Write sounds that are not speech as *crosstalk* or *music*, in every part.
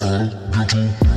bientôt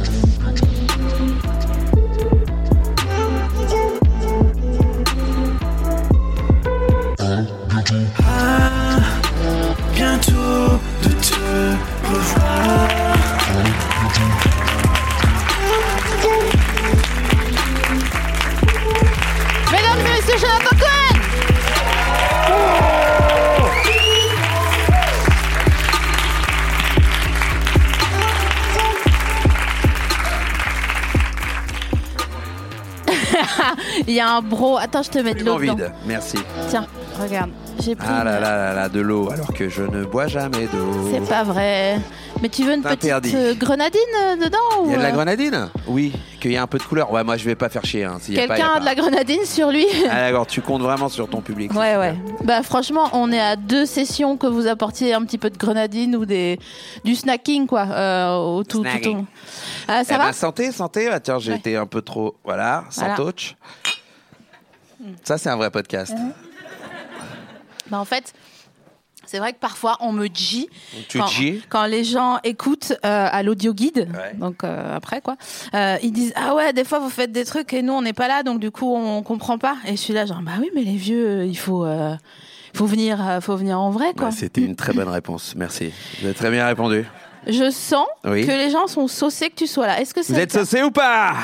Il y a un bro. Attends, je te mets de l'eau Absolument dedans. vide. Merci. Tiens, regarde. J'ai pris. Ah là là là là, de l'eau, alors que je ne bois jamais d'eau. C'est pas vrai. Mais tu veux une petite interdit. euh, grenadine euh, dedans Il y a de la euh, grenadine Oui, qu'il y a un peu de couleur. Ouais, moi je vais pas faire chier. Hein, s'il y a pas, il y Quelqu'un a de pas. la grenadine sur lui *laughs* Ah d'accord, tu comptes vraiment sur ton public. Ouais, ouais. Bah, franchement, on est à deux sessions que vous apportiez un petit peu de grenadine ou des, du snacking, quoi. euh, au tout, tout, Snacking. tout. Ah, ça Eh va ben, santé, santé. Ah, tiens, j'ai été un peu trop. Voilà, Voilà. santoche. Ça, c'est un vrai podcast. Bah, En fait, c'est vrai que parfois, on me dit. Tu quand, dis quand les gens écoutent euh, à l'audio guide, Ouais. donc euh, après quoi, euh, ils disent ah ouais des fois vous faites des trucs et nous on n'est pas là donc du coup on comprend pas et je suis là genre bah oui mais les vieux il faut euh, faut venir faut venir en vrai quoi. Ouais, C'était une très bonne réponse. Merci. Vous avez très bien répondu. Je sens Oui. que les gens sont saucés que tu sois là. Est-ce que c'est Vous êtes cas saucé ou pas?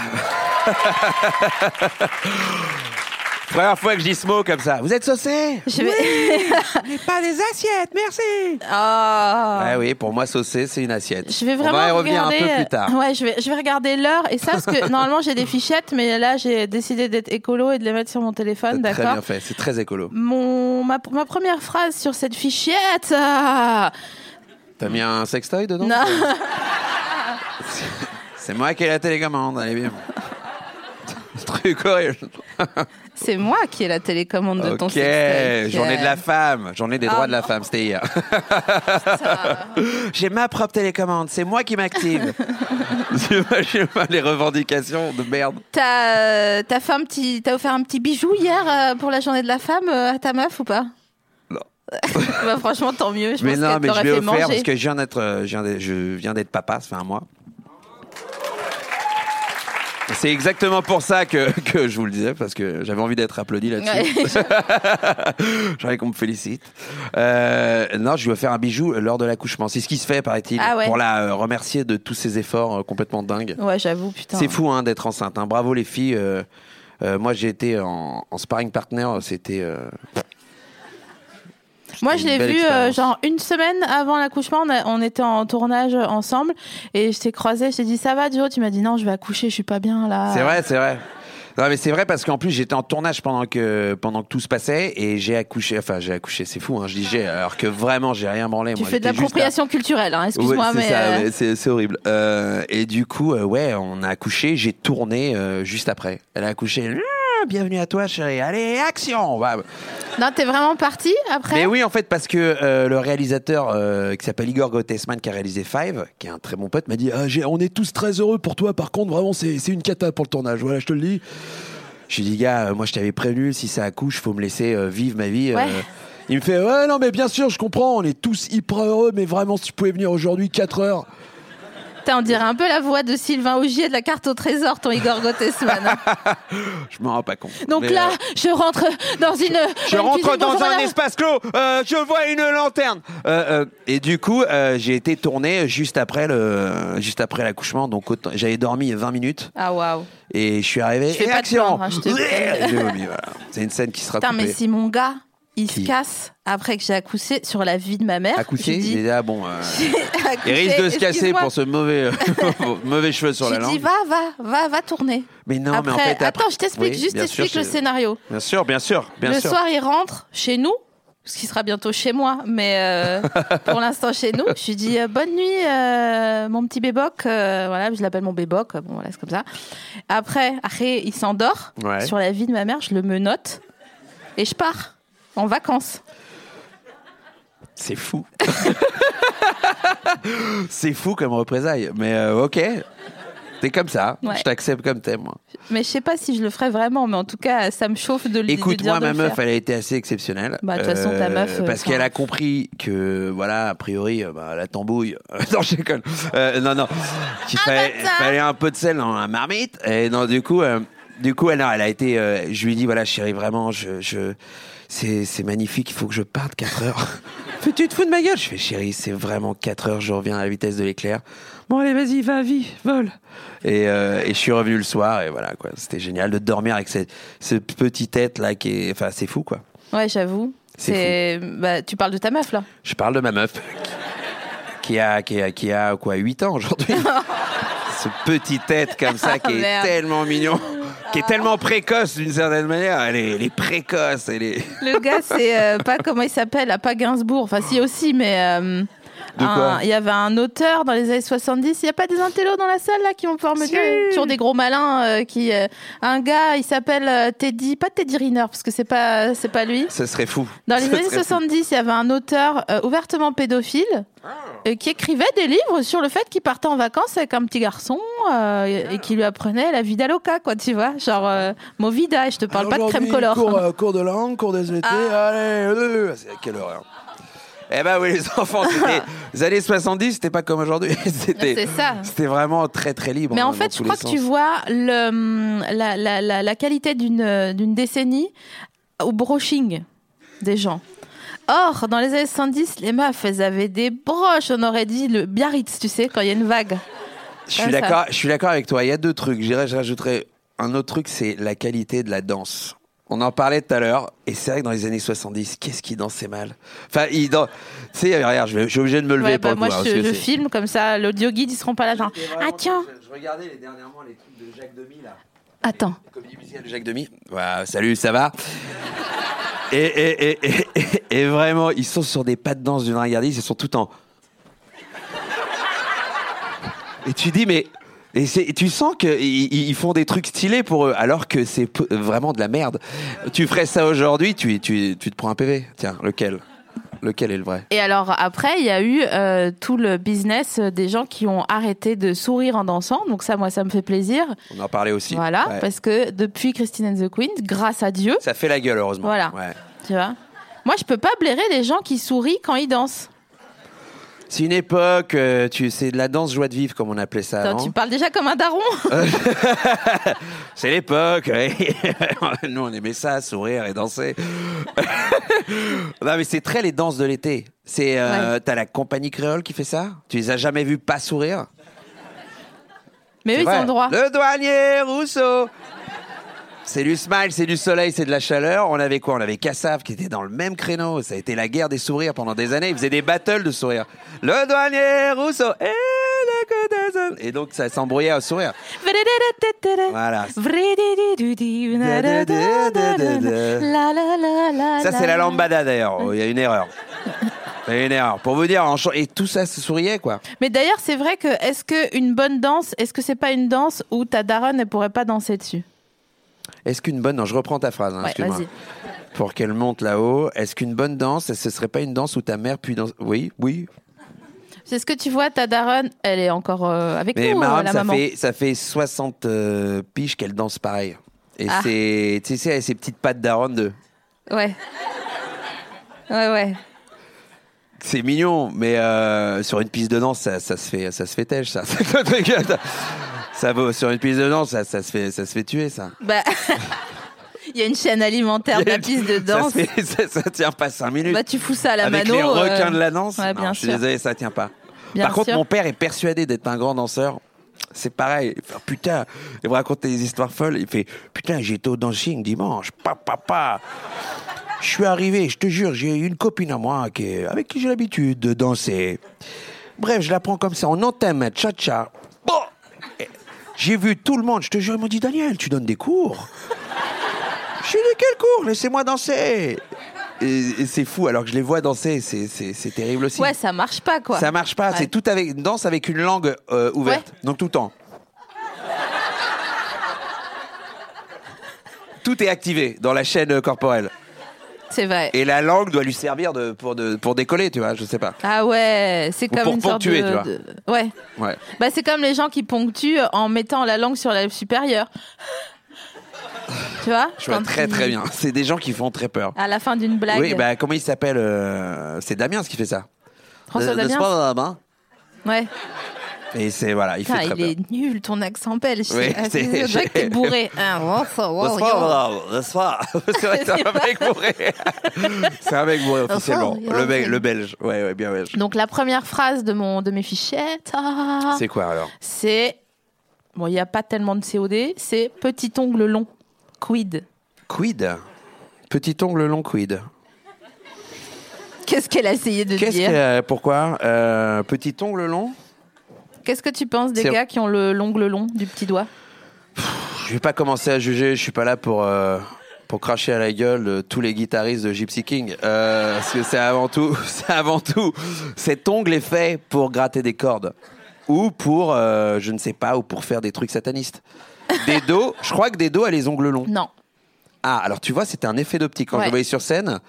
*laughs* Première fois que je dis ce mot comme ça. Vous êtes saucé? Je vais- *laughs* Mais pas des assiettes, merci. Ah. Ouais, oui, pour moi, saucé, c'est une assiette. Je vais vraiment On va y revenir regarder. un peu plus tard. Ouais, je vais, je vais regarder l'heure et ça parce que *laughs* normalement j'ai des fichettes, mais là j'ai décidé d'être écolo et de les mettre sur mon téléphone, C'est très d'accord? bien fait, c'est très écolo. Mon ma, ma première phrase sur cette fichette. ah, T'as mis un sextoy dedans? Non, *laughs* C'est moi qui ai la télécommande, allez bien. Ce truc horrible. C'est moi qui ai la télécommande de ton Ok, sextoy. journée de la femme, journée des Ah droits de la non. femme, c'était hier. J'ai ma propre télécommande, c'est moi qui m'active. *laughs* J'imagine pas les revendications de merde. T'as euh, t'as fait un petit, t'as offert un petit bijou hier euh, pour la journée de la femme euh, à ta meuf ou pas? Non. *laughs* bah, franchement, tant mieux. Je mais pense non, qu'elle mais je t'aurait l'ai fait offert manger. parce que je viens d'être, euh, je viens d'être- je viens d'être papa, ça fait un mois. C'est exactement pour ça que, *laughs* que je vous le disais, parce que j'avais envie d'être applaudi là-dessus. *laughs* J'aimerais qu'on me félicite. Euh, non, je lui ai offert un bijou lors de l'accouchement. C'est ce qui se fait, paraît-il, Ah ouais. pour la euh, remercier de tous ses efforts euh, complètement dingues. ouais, j'avoue, putain. C'est fou hein, d'être enceinte. hein. Bravo les filles. Euh, euh, moi, j'ai été en, en sparring partner. C'était. Euh, Moi, je l'ai vu euh, genre une semaine avant l'accouchement. On, était en tournage ensemble et je t'ai croisé. Je t'ai dit ça va, Joe? Tu m'as dit non, je vais accoucher. Je suis pas bien là. C'est vrai, c'est vrai. Non, mais c'est vrai parce qu'en plus j'étais en tournage pendant que pendant que tout se passait et j'ai accouché. Enfin, j'ai accouché. C'est fou. Hein, je dis j'ai alors que vraiment j'ai rien branlé. Tu moi, fais de l'appropriation culturelle. Hein, Excuse-moi, Ouais, mais euh, c'est horrible. Euh, et du coup, euh, ouais, on a accouché. J'ai tourné euh, juste après. Elle a accouché. Bienvenue à toi, chérie. Allez, action. Bah, non, t'es vraiment parti après. Mais oui, en fait, parce que euh, le réalisateur euh, qui s'appelle Igor Gottesman, qui a réalisé Five, qui est un très bon pote, m'a dit Ah, j'ai- On est tous très heureux pour toi. Par contre, vraiment, c'est une cata pour le tournage. Voilà, je te le dis. Je lui ai dit Gars, euh, moi, je t'avais prévenu, si ça accouche, faut me laisser euh, vivre ma vie. Ouais. Il me fait Ouais, non, mais bien sûr, je comprends. On est tous hyper heureux, mais vraiment, si tu pouvais venir aujourd'hui 4 heures. Putain, on dirait un peu la voix de Sylvain Augier de la carte au trésor, ton Igor Gottesman. hein. *laughs* Je m'en rends pas compte. Donc Mais, là, euh, je rentre dans une. Je une rentre cuisine. dans Bonjour, un madame. espace clos. euh, je vois une lanterne. Euh, euh, et du coup, euh, j'ai été tourné juste après le, juste après l'accouchement. Donc autant- j'avais dormi 20 minutes Ah waouh. et je suis arrivé. Je fais et pas de action. plaindre, hein, je te prie. J'ai vomi, voilà. C'est une scène qui sera Putain, coupée. mais si mon gars, il se casse après que j'ai accouché sur la vie de ma mère. Accouché, je dis, il est là, bon. euh, *laughs* accouché, il risque de se casser pour ce mauvais, euh, *laughs* mauvais cheveux sur Je la dis, langue. va, va, va, va tourner. Mais non, après, mais en fait, après- attends, je t'explique, Oui, juste t'explique le scénario. Bien sûr, bien sûr, bien le sûr. soir, il rentre chez nous, ce qui sera bientôt chez moi, mais euh, *laughs* pour l'instant chez nous. Je lui dis euh, bonne nuit, euh, mon petit béboc. voilà, je l'appelle mon béboc. Bon, voilà, c'est comme ça. Après, après, il s'endort Ouais. sur la vie de ma mère. Je le menote et je pars en vacances. C'est fou. *laughs* c'est fou comme représailles. Mais euh, ok. T'es comme ça. Ouais. Je t'accepte comme t'es, moi. Mais je sais pas si je le ferais vraiment, mais en tout cas, ça me chauffe de le de Écoute, dire moi, de ma meuf, elle a été assez exceptionnelle. Bah, de toute façon, ta meuf, euh, Parce qu'elle a compris que, voilà, a priori, euh, bah, la tambouille. *laughs* non, je déconne. Euh, non, non. Qu'il fallait, fallait un peu de sel dans la marmite. Et non, du coup, euh, du coup, elle, non, elle a été. euh, je lui ai dit, voilà, chérie, vraiment, je. je c'est, magnifique, il faut que je parte 4 heures. *laughs* Fais, tu te fous de ma gueule Je fais, chérie, c'est vraiment 4 heures, je reviens à la vitesse de l'éclair. Bon, allez, vas-y, va, vie, vole. Et, euh, et je suis revenu le soir, et voilà, quoi. C'était génial de dormir avec cette, ce petit tête là qui est. Enfin, c'est fou, quoi. Ouais, j'avoue. C'est. Bah, tu parles de ta meuf là. Je parle de ma meuf *laughs* qui a, qui a, qui a quoi, 8 ans aujourd'hui. *laughs* Ce petit tête comme ça qui est tellement mignon, qui est tellement précoce d'une certaine manière. Elle est, elle est précoce, elle est. Le gars, c'est euh, pas comment il s'appelle, à pas Gainsbourg. Enfin, si aussi, mais. euh, Il y avait un auteur dans les années 70. Il n'y a pas des intellos dans la salle là qui vont pouvoir me Si. dire Toujours des gros malins euh, qui. euh, un gars, il s'appelle euh, Teddy, pas Teddy Riner parce que c'est pas c'est pas lui. Ce serait fou. Dans les années serait fou. 70, il y avait un auteur euh, ouvertement pédophile euh, qui écrivait des livres sur le fait qu'il partait en vacances avec un petit garçon euh, et, qui lui apprenait la vida loca, quoi, tu vois. Genre, euh, Movida, et je te parle pas de crème color. Cours, euh, cours de langue, cours de SVT, Ah. allez, euh, quelle horreur. Eh ben oui, les *laughs* enfants, les années 70, c'était pas comme aujourd'hui. *laughs* C'était, C'est ça. C'était vraiment très très libre. Mais hein, en dans fait, je crois que tu vois le, hum, la, la, la, la qualité d'une euh, d'une décennie au brushing des gens. Or, dans les années 70, les meufs, elles avaient des broches, on aurait dit le Biarritz, tu sais, quand il y a une vague. Je suis d'accord, je suis d'accord avec toi. Il y a deux trucs. Je rajouterais un autre truc, c'est la qualité de la danse. On en parlait tout à l'heure, et c'est vrai que dans les années 70, qu'est-ce qui dansait mal? Enfin, il dan- tu sais, regarde, je, vais- je suis obligé de me lever Ouais, pour bah, le moi, coup, je, je filme comme ça, l'audio guide, ils seront pas là. Genre, ah tiens, Je regardais les dernièrement les trucs de Jacques Demy là. attends. Comédie musicale de Jacques Demy. Voilà, salut, ça va? Et, et, et, et, et- et vraiment, ils sont sur des pas de danse d'une ringardise, ils sont tout en. *laughs* Et tu dis, mais. Et, tu sens qu'ils ils font des trucs stylés pour eux, alors que c'est vraiment de la merde. Tu ferais ça aujourd'hui, tu, tu, tu te prends un PV. Tiens, lequel? Lequel est le vrai? Et alors après, il y a eu euh, tout le business des gens qui ont arrêté de sourire en dansant. Donc ça, moi, ça me fait plaisir. On en parlait aussi. Voilà, Ouais. parce que depuis Christine and the Queen, grâce à Dieu, Ça fait la gueule, heureusement. Voilà. Ouais. tu vois? Moi, je peux pas blairer les gens qui sourient quand ils dansent. C'est une époque, euh, tu, c'est de la danse joie de vivre, comme on appelait ça. Attends, avant. tu parles déjà comme un daron. *laughs* C'est l'époque. *laughs* Nous, on aimait ça, sourire et danser. *laughs* non, mais c'est très les danses de l'été. C'est, euh, t'as la compagnie créole qui fait ça? Tu les as jamais vus pas sourire? Mais eux, C'est ils vrai. ont le droit. Le douanier Rousseau. C'est du smile, c'est du soleil, c'est de la chaleur. On avait quoi? On avait Cassav qui était dans le même créneau. Ça a été la guerre des sourires pendant des années. Ils faisaient des battles de sourires. Le douanier Rousseau et le. Et donc ça s'embrouillait au sourire. Voilà. Ça, c'est la lambada d'ailleurs. Il y a une erreur. Il erreur. Pour vous dire, et tout ça se souriait, quoi. Mais d'ailleurs, c'est vrai que est-ce que une bonne danse, est-ce que c'est pas une danse où ta daronne elle pourrait pas danser dessus? Est-ce qu'une bonne. Non, je reprends ta phrase, hein, Ouais, excuse-moi. vas-y. Pour qu'elle monte là-haut, est-ce qu'une bonne danse, ce serait pas une danse où ta mère puis danse Oui, oui. C'est ce que tu vois, ta daronne, elle est encore euh, avec Mais nous, euh, Maram, la ça maman. fait, ça fait 60 euh, piges qu'elle danse pareil. Et Ah. c'est. Tu sais, elle a ses petites pattes d'aronne de. Ouais. Ouais, ouais. C'est mignon, mais euh, sur une piste de danse, ça, ça se fait, ça se fait têche, ça. *laughs* ça vaut sur une piste de danse, ça, ça se fait, ça se fait tuer, ça. Bah, *laughs* il y a une chaîne alimentaire de la piste de danse. Ça, fait- *laughs* ça, ça tient pas 5 minutes. Bah, tu fous ça à la Avec mano. les requins euh, de la danse. ouais, Non, bien je suis désolé, ça tient pas. Bien Par contre, mon père est persuadé d'être un grand danseur. C'est pareil. Il fait, putain, il me raconte des histoires folles. Il fait putain, j'étais au dancing dimanche. Papa, papa. Je suis arrivé, je te jure, j'ai une copine à moi qui est- avec qui j'ai l'habitude de danser. Bref, je la prends comme ça. On entame un cha-cha. J'ai vu tout le monde. Je te jure, ils m'ont dit Daniel, tu donnes des cours. Je suis de quel cours? Laissez-moi danser. Et, et c'est fou, alors que je les vois danser, c'est, terrible aussi. Ouais, ça marche pas, quoi. Ça marche pas, Ouais. c'est tout avec une danse avec une langue euh, ouverte, Ouais. donc tout le temps. Tout est activé dans la chaîne euh, corporelle. C'est vrai. Et la langue doit lui servir de, pour, de, pour décoller, tu vois, je sais pas. Ah ouais, c'est Ou comme pour une sorte ponctuer, de, tu vois. de- Ouais. Ouais. Bah c'est comme les gens qui ponctuent en mettant la langue sur la lèvre supérieure. *laughs* tu vois Je vois Quand très ils- très bien. C'est des gens qui font très peur. À la fin d'une blague. Oui, bah comment il s'appelle euh, C'est Damien qui fait ça. François Euh, n'est-ce Damien. pas, Damien Ouais. Et c'est voilà, il Putain, fait très il peur. est nul ton accent belge. Oui, c'est- vrai que t'es bourré. Ah, oh, oh, pas C'est vrai, c'est un mec bourré. *laughs* c'est un mec bourré officiellement. Oh, Le, mec- le belge. Ouais, ouais, bien belge. Donc la première phrase de mon de mes fichettes, ah, C'est quoi alors? C'est bon, il n'y a pas tellement de COD, c'est petit ongle long. Quid? Quid? Petit ongle long quid? Qu'est-ce qu'elle a essayé de Qu'est-ce dire? que pourquoi? Euh, petit ongle long? Qu'est-ce que tu penses des gars qui ont le l'ongle long du petit doigt Je vais pas commencer à juger, je suis pas là pour euh, pour cracher à la gueule de tous les guitaristes de Gypsy King Euh, parce que c'est avant tout, *laughs* c'est avant tout cet ongle est fait pour gratter des cordes ou pour euh, je ne sais pas ou pour faire des trucs satanistes. Dedo, *laughs* je crois que Dedo a les ongles longs. Non. Ah, alors tu vois, c'était un effet d'optique. Quand je le voyais sur scène,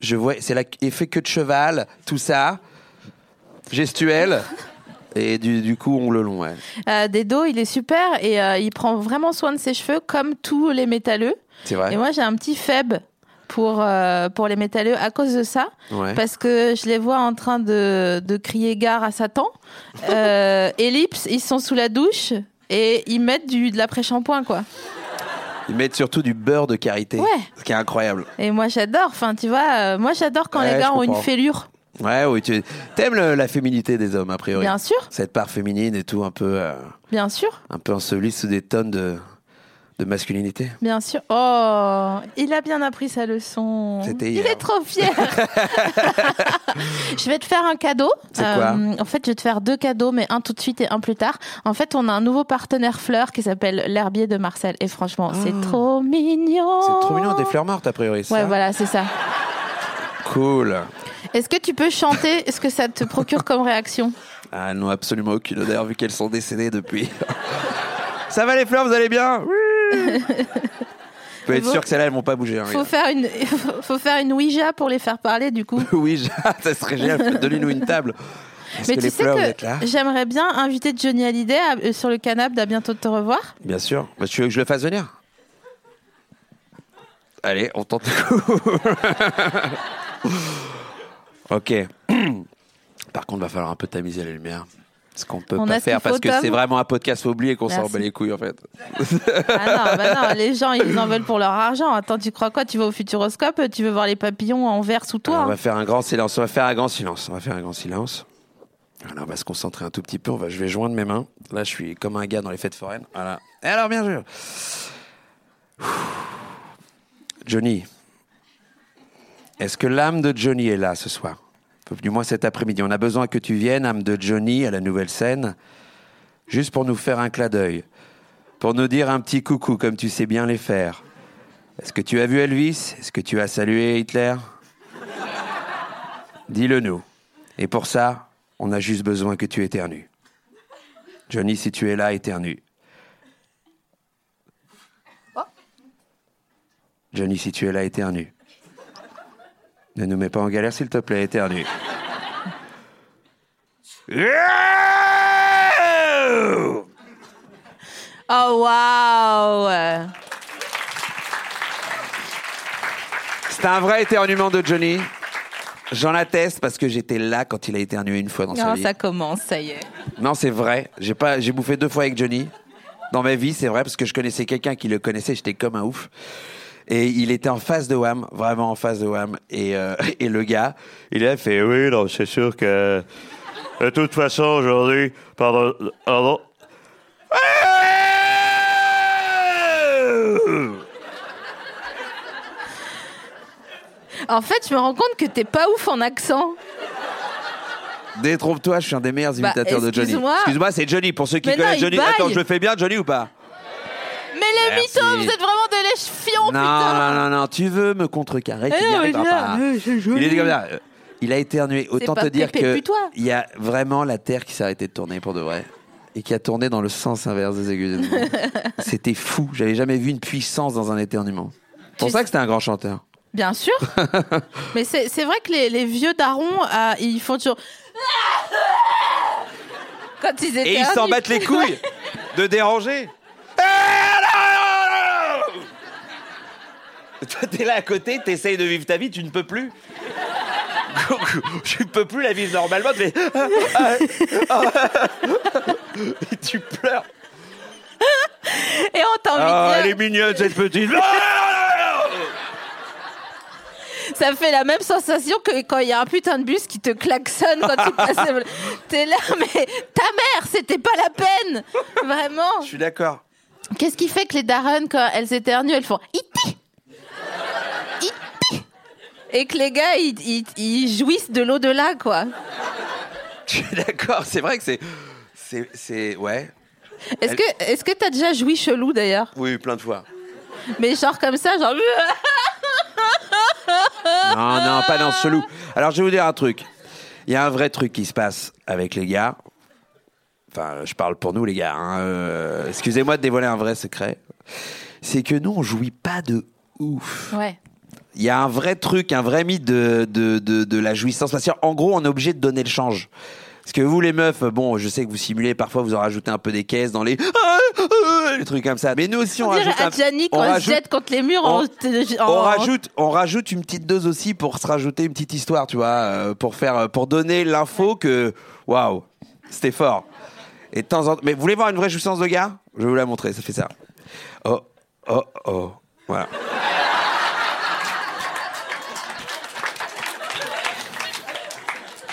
je vois, c'est l'effet queue de cheval, tout ça, gestuel, et du, du coup, ongle long, ouais. Euh, Dedo, il est super et euh, il prend vraiment soin de ses cheveux comme tous les métalleux. C'est vrai. Et moi, j'ai un petit faible pour, euh, pour les métalleux à cause de ça. Ouais. Parce que je les vois en train de, de crier gare à Satan. Euh, *laughs* Ellipse, ils sont sous la douche et ils mettent du, de l'après-shampoing, quoi. Ils mettent surtout du beurre de karité, Ouais. ce qui est incroyable. Et moi, j'adore. Enfin, tu vois, moi, j'adore quand Ouais, les gars ont une fêlure. Ouais, oui, tu aimes la féminité des hommes, a priori. Bien sûr, Cette part féminine et tout, un peu, euh, bien sûr, un peu ensevelie sous des tonnes de, de masculinité. bien sûr. Oh, il a bien appris sa leçon. C'était Il est trop fier. *laughs* je vais te faire un cadeau. Euh, C'est quoi? En fait, je vais te faire deux cadeaux, mais un tout de suite et un plus tard. En fait, on a un nouveau partenaire fleur qui s'appelle l'herbier de Marcel. Et franchement, c'est trop mignon. Ah. C'est trop mignon, des fleurs mortes, a priori, Ouais, ça? voilà, c'est ça. Cool. Est-ce que tu peux chanter ce que ça te procure comme réaction? Ah, elles n'ont absolument aucune odeur vu qu'elles sont décédées depuis. *laughs* Ça va les fleurs, vous allez bien? Oui. *laughs* Vous pouvez être sûr que celles-là, elles vont pas bouger. hein, faut faire, une, *laughs* faut faire une Ouija pour les faire parler, du coup. oui, je- ça serait génial. Donnez-nous une table. Est-ce Mais tu sais que j'aimerais bien inviter Johnny Hallyday à- euh, sur le canapé d'à bientôt de te revoir. Bien sûr. Bah, tu veux que je le fasse venir? Allez, on tente le coup. Ok. *clears throat* Par contre, va falloir un peu tamiser la lumière. Ce qu'on peut On pas faire parce que c'est vraiment un podcast, oublier qu'on s'en bat les couilles en fait. Ah non, bah non, les gens, ils en veulent pour leur argent. Attends, tu crois quoi? Tu vas au Futuroscope? Tu veux voir les papillons en verre sous toi? Alors, on va faire un grand silence. On va faire un grand silence. On va faire un grand silence. Voilà, on va se concentrer un tout petit peu. On va, je vais joindre mes mains. Là, je suis comme un gars dans les fêtes foraines. Voilà. Et alors, bien sûr. Johnny, est-ce que l'âme de Johnny est là ce soir Du moins cet après-midi. On a besoin que tu viennes, âme de Johnny, à la nouvelle scène, juste pour nous faire un clin d'œil, pour nous dire un petit coucou comme tu sais bien les faire. Est-ce que tu as vu Elvis? Est-ce que tu as salué Hitler? Dis-le nous. Et pour ça, on a juste besoin que tu éternues. Johnny, si tu es là, éternue. Johnny, si tu es là, éternue. Ne nous mets pas en galère, s'il te plaît, éternue. Oh waouh C'est un vrai éternuement de Johnny. J'en atteste parce que j'étais là quand il a éternué une fois dans sa Non, vie. ça commence, ça y est. Non, c'est vrai. J'ai pas, j'ai bouffé deux fois avec Johnny dans ma vie, c'est vrai, parce que je connaissais quelqu'un qui le connaissait. J'étais comme un ouf. Et il était en face de Wham, vraiment en face de Wham. Et, euh, *laughs* et le gars, il a fait oui, non, c'est sûr que de toute façon aujourd'hui, pardon, pardon. En fait, je me rends compte que t'es pas ouf en accent. Détrompe-toi, je suis un des meilleurs Bah, imitateurs de Johnny. excuse-moi. Excuse-moi, c'est Johnny. Pour ceux qui Mais connaissent Johnny, baille. attends, je le fais bien, Johnny ou pas? Les Merci. mythos, vous êtes vraiment des lèche-fions, Non, putain non, non, non, tu veux me contrecarrer, tu Eh n'y arriveras pas. Il est dit comme ça. euh, Il a éternué. Autant pas te dire Pépé, que puis-toi. il y a vraiment la Terre qui s'est arrêtée de tourner pour de vrai. Et qui a tourné dans le sens inverse des aiguilles. montre. *laughs* C'était fou. J'avais jamais vu une puissance dans un éternuement. C'est pour Tu ça sais- que c'était un grand chanteur. Bien sûr. *laughs* Mais c'est c'est vrai que les, les vieux darons, euh, ils font toujours. Quand ils étaient. Et ils s'en battent les couilles de déranger. *laughs* Toi, t'es là à côté, t'essayes de vivre ta vie, tu ne peux plus. *laughs* tu peux plus la vivre normalement, tu fais... Et tu pleures. Et on t'a envie Ah, de elle dire. est mignonne cette petite. Ça fait la même sensation que quand il y a un putain de bus qui te klaxonne quand tu passes. *laughs* T'es là, mais ta mère, c'était pas la peine. Vraiment. Je suis d'accord. Qu'est-ce qui fait que les darons, quand elles éternuent, elles font iti Iti Et que les gars, ils, ils- ils jouissent de l'au-delà, quoi. Je suis *laughs* d'accord. C'est vrai que c'est. C'est. c'est- Ouais. Est-ce que est-ce que t'as déjà joui chelou d'ailleurs? Oui, plein de fois. Mais genre comme ça, genre. *laughs* Non, non, pas dans ce chelou. Alors, je vais vous dire un truc. Il y a un vrai truc qui se passe avec les gars. Enfin, je parle pour nous, les gars. hein. Euh, Excusez-moi de dévoiler un vrai secret. C'est que nous, on jouit pas de ouf. Ouais. Il y a un vrai truc, un vrai mythe de, de, de, de la jouissance. Parce qu'en gros, on est obligé de donner le change. Parce que vous, les meufs, bon, je sais que vous simulez, parfois vous en rajoutez un peu des caisses dans les. les trucs comme ça. Mais nous aussi, on, On rajoute. un- Adjani on quand elle se jette contre les murs on- en, en- on rajoute, on rajoute une petite dose aussi pour se rajouter une petite histoire, tu vois, euh, pour faire, pour donner l'info que, waouh, c'était fort. Et de temps en temps, mais vous voulez voir une vraie jouissance de gars? Je vais vous la montrer, ça fait ça. Oh, oh, oh, voilà.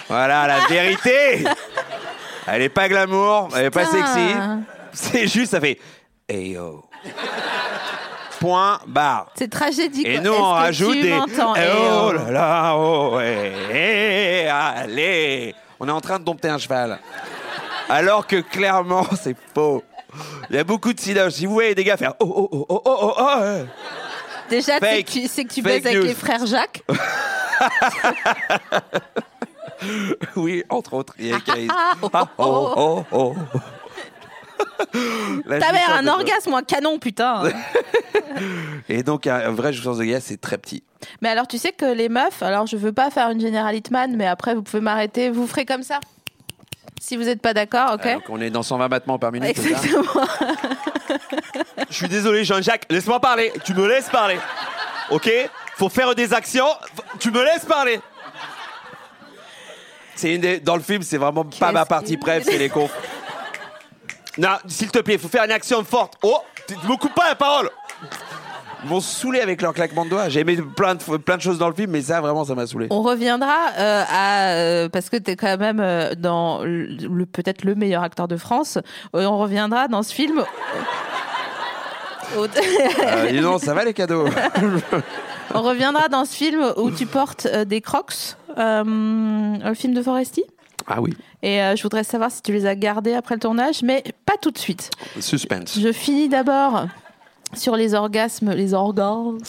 Voilà la vérité. Elle est pas glamour, elle est pas sexy. C'est juste, ça fait, hey yo. Point barre. C'est tragédique. Et nous, on rajoute des. Eh Eh oh là là, oh, ouais, eh, allez. On est en train de dompter un cheval. Alors que clairement, *laughs* c'est faux. Il y a beaucoup de silence. Si vous voyez des gars faire oh oh oh oh oh oh, oh euh, Déjà, c'est que tu, c'est que tu baises avec news. les frères Jacques. *laughs* oui, entre autres, il y a *laughs* Caïs. Ah, oh, Ah, oh oh oh. La Ta mère, un de- orgasme ou un canon, putain. Et donc, un, vrai jouissance de gars, c'est très petit. mais alors, tu sais que les meufs, alors je veux pas faire une généralite man, mais après, vous pouvez m'arrêter. Vous ferez comme ça? Si vous n'êtes pas d'accord, ok Donc, on est dans 120 battements par minute. Exactement. Je suis désolé, Jean-Jacques, laisse-moi parler. Tu me laisses parler. Ok? Faut faire des actions. Tu me laisses parler. C'est une des- dans le film, c'est vraiment pas ma partie préf, c'est les confs. Non, s'il te plaît, faut faire une action forte. Oh, tu me coupes pas la parole. Ils vont se saouler avec leur claquement de doigts. J'ai aimé plein de, plein de choses dans le film, mais ça, vraiment, ça m'a saoulé. On reviendra euh, à euh, parce que tu es quand même euh, dans le, le- peut-être le meilleur acteur de France. Euh, on reviendra dans ce film. au- Euh, dis donc, ça va les cadeaux *laughs* on reviendra dans ce film où tu portes euh, des Crocs, euh, le film de Foresti. Ah oui, Et euh, je voudrais savoir si tu les as gardés après le tournage, mais pas tout de suite. suspense. Je finis d'abord sur les orgasmes, les orgasmes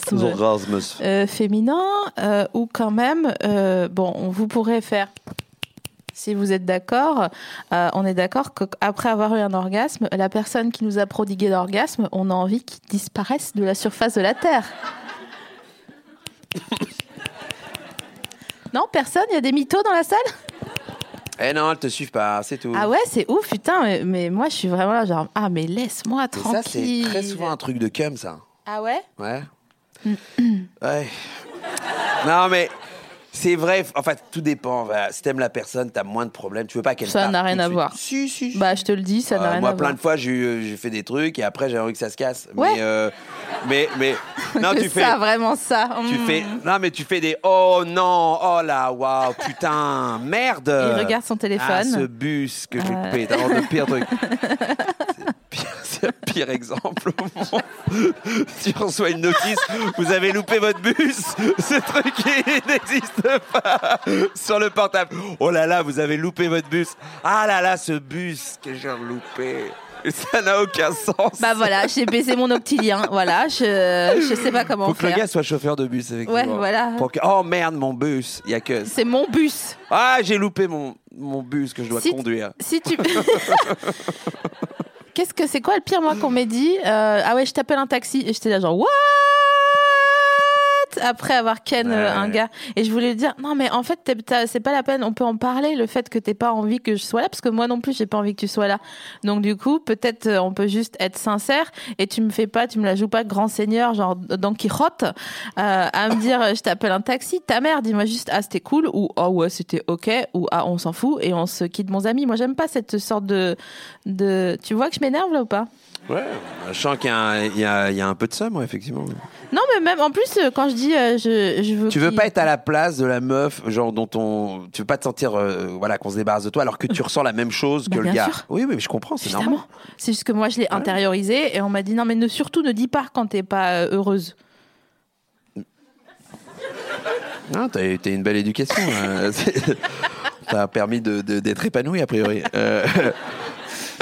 euh, féminins, euh, où quand même, euh, bon, vous pourrez faire. Si vous êtes d'accord, on est d'accord qu'après avoir eu un orgasme, la personne qui nous a prodigué l'orgasme, on a envie qu'il disparaisse de la surface de la Terre. *laughs* non, personne Il y a des mythos dans la salle? Eh non, elles te suivent pas, c'est tout. Ah ouais, c'est ouf, putain. Mais, mais moi, je suis vraiment là, genre, ah, mais laisse-moi Et ça, c'est tranquille. très souvent un truc de cum, ça. Ah ouais? Ouais. ouais. Non, mais c'est vrai. En fait, tout dépend. Voilà. Si t'aimes la personne, t'as moins de problèmes. Tu veux pas qu'elle Ça parte n'a tout rien de à suite. voir. Si, si. si. Bah, je te le dis, ça n'a Euh, rien moi, à plein voir. de fois, j'ai eu- j'ai fait des trucs et après, j'ai envie que ça se casse. Ouais. Mais, euh, mais, mais, *laughs* non, Que tu fais. ça, vraiment ça. Tu Mm. fais, non mais tu fais des oh non, oh là, waouh, putain, merde. Il regarde son téléphone. Ah, ce bus que j'ai Euh. coupé, t'as vraiment le pire truc. *laughs* *laughs* Pire- exemple au monde. *laughs* Tu reçois une notice, vous avez loupé votre bus. *laughs* Ce truc n'existe pas sur le portable. Oh là là, vous avez loupé votre bus. Ah là là, ce bus que j'ai loupé. Ça n'a aucun sens. Bah voilà, j'ai baisé mon octilien. Voilà, je, je sais pas comment Faut que le gars soit chauffeur de bus, effectivement. Ouais, voilà. Pour que- Oh merde, mon bus. Il y a que. C'est mon bus. Ah, j'ai loupé mon, mon bus que je dois Si- conduire. Si tu. Qu'est-ce que c'est quoi le pire moi qu'on m'ait dit? Euh, Ah ouais, je t'appelle un taxi. Et j'étais là genre what? Après avoir ken euh, Ouais. un gars. Et je voulais lui dire, non, mais en fait, c'est pas la peine, on peut en parler, le fait que t'aies pas envie que je sois là, parce que moi non plus, j'ai pas envie que tu sois là. Donc, du coup, peut-être euh, on peut juste être sincère et tu me fais pas, tu me la joues pas grand seigneur, genre Don Quichotte, euh, à me dire, euh, je t'appelle un taxi, ta mère, dis-moi juste, ah, c'était cool, ou ah ouais, c'était ok, ou ah, on s'en fout, et on se quitte bons amis. Moi, j'aime pas cette sorte de, de, tu vois que je m'énerve là ou pas? Ouais, je sens qu'il y, a un- il y a- il y a un peu de ça, moi, effectivement. Non, mais même, en plus, euh, quand je dis, euh, je, je veux Tu veux pas être à la place de la meuf, genre dont on. Tu veux pas te sentir, euh, voilà, qu'on se débarrasse de toi, alors que tu ressens la même chose Bah, que le bien gars. sûr. Oui, oui, mais je comprends, c'est normal. C'est juste que moi, je l'ai intériorisé et on m'a dit non, mais ne, surtout ne dis pas quand t'es pas euh, heureuse. Ah, t'as eu une belle éducation. *laughs* T'as permis de- de- d'être épanoui, a priori. Euh, *laughs*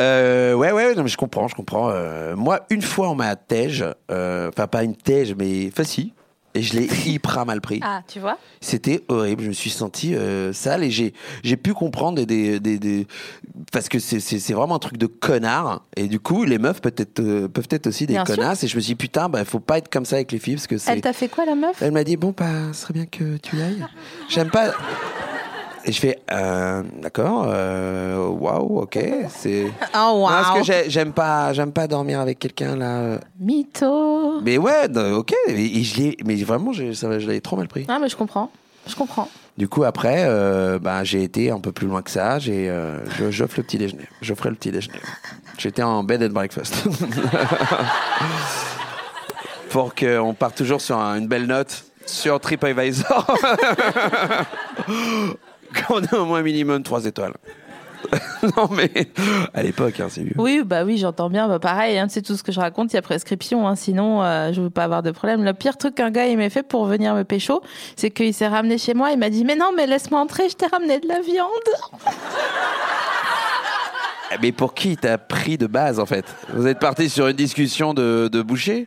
euh, ouais, ouais, non, mais je comprends, je comprends. Euh, moi, une fois, on m'a tège, euh, enfin, pas une tège, mais enfin, si. Et je l'ai *laughs* hyper mal pris. Ah, tu vois? C'était horrible. Je me suis senti euh, sale et j'ai j'ai pu comprendre des, des, des- parce que c'est c'est c'est vraiment un truc de connard. Et du coup, les meufs peuvent être euh, peuvent être aussi des Bien sûr. connasses. Et je me suis dit putain, bah faut pas être comme ça avec les filles parce que c'est. Elle t'a fait quoi, la meuf? Elle m'a dit bon bah, ce serait bien que tu ailles. J'aime pas. Et je fais euh, d'accord, euh, waouh, ok, c'est. *laughs* Oh, Non, parce que wow j'ai- j'aime pas, j'aime pas dormir avec quelqu'un là. Mytho Mais ouais, ok. Et, je mais vraiment, j'ai- ça- je l'avais trop mal pris. Ah, mais je comprends. Je comprends. Du coup, après, euh, bah, j'ai été un peu plus loin que ça. J'ai, euh, je- j'offre le petit déjeuner. J'offrais le petit déjeuner. J'étais en bed and breakfast. *laughs* Pour qu'on parte toujours sur un- une belle note sur TripAdvisor. *laughs* *laughs* Qu'on ait au moins minimum 3 étoiles. *laughs* non, mais à l'époque, hein, c'est vieux. Oui, bah oui, j'entends bien. Bah pareil, hein, c'est tout ce que je raconte, il y a prescription. Hein, sinon, euh, je veux pas avoir de problème. Le pire truc qu'un gars il m'a fait pour venir me pécho, c'est qu'il s'est ramené chez moi. Il m'a dit mais non, mais laisse-moi entrer. Je t'ai ramené de la viande. *laughs* Mais pour qui t'as pris de base, en fait? Vous êtes parti sur une discussion de, de boucher?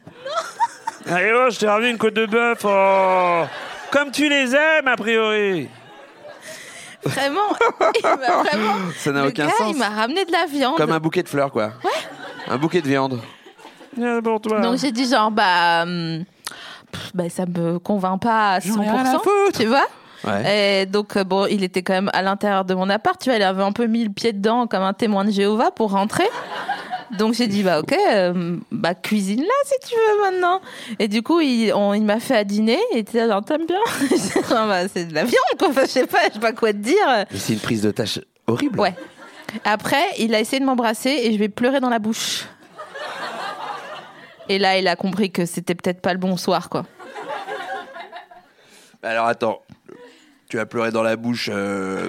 Allez, oh, je t'ai ramené une côte de bœuf. Oh. Comme tu les aimes, a priori. Vraiment, *laughs* il m'a vraiment. Ça n'a aucun gars, sens. Il m'a ramené de la viande. Comme un bouquet de fleurs, quoi. Un bouquet de viande. Bien pour toi. Donc j'ai dit genre bah, hum, pff, bah ça me convainc pas à 100%, ai rien à foutre. tu vois. Ouais. Et donc euh, bon, il était quand même à l'intérieur de mon appart, tu vois, il avait un peu mis le pied dedans comme un témoin de Jéhovah pour rentrer. Donc j'ai dit bah ok, euh, bah cuisine là si tu veux maintenant. Et du coup il, on- il m'a fait à dîner, était là, genre t'aimes bien? *laughs* Ah, bah, C'est de la viande quoi, Enfin, je sais pas, je sais pas quoi te dire. Mais c'est une prise de tâche horrible. Ouais. Après, il a essayé de m'embrasser et je vais pleurer dans la bouche. Et là, il a compris que c'était peut-être pas le bon soir, quoi. Alors attends, tu as pleuré dans la bouche. euh,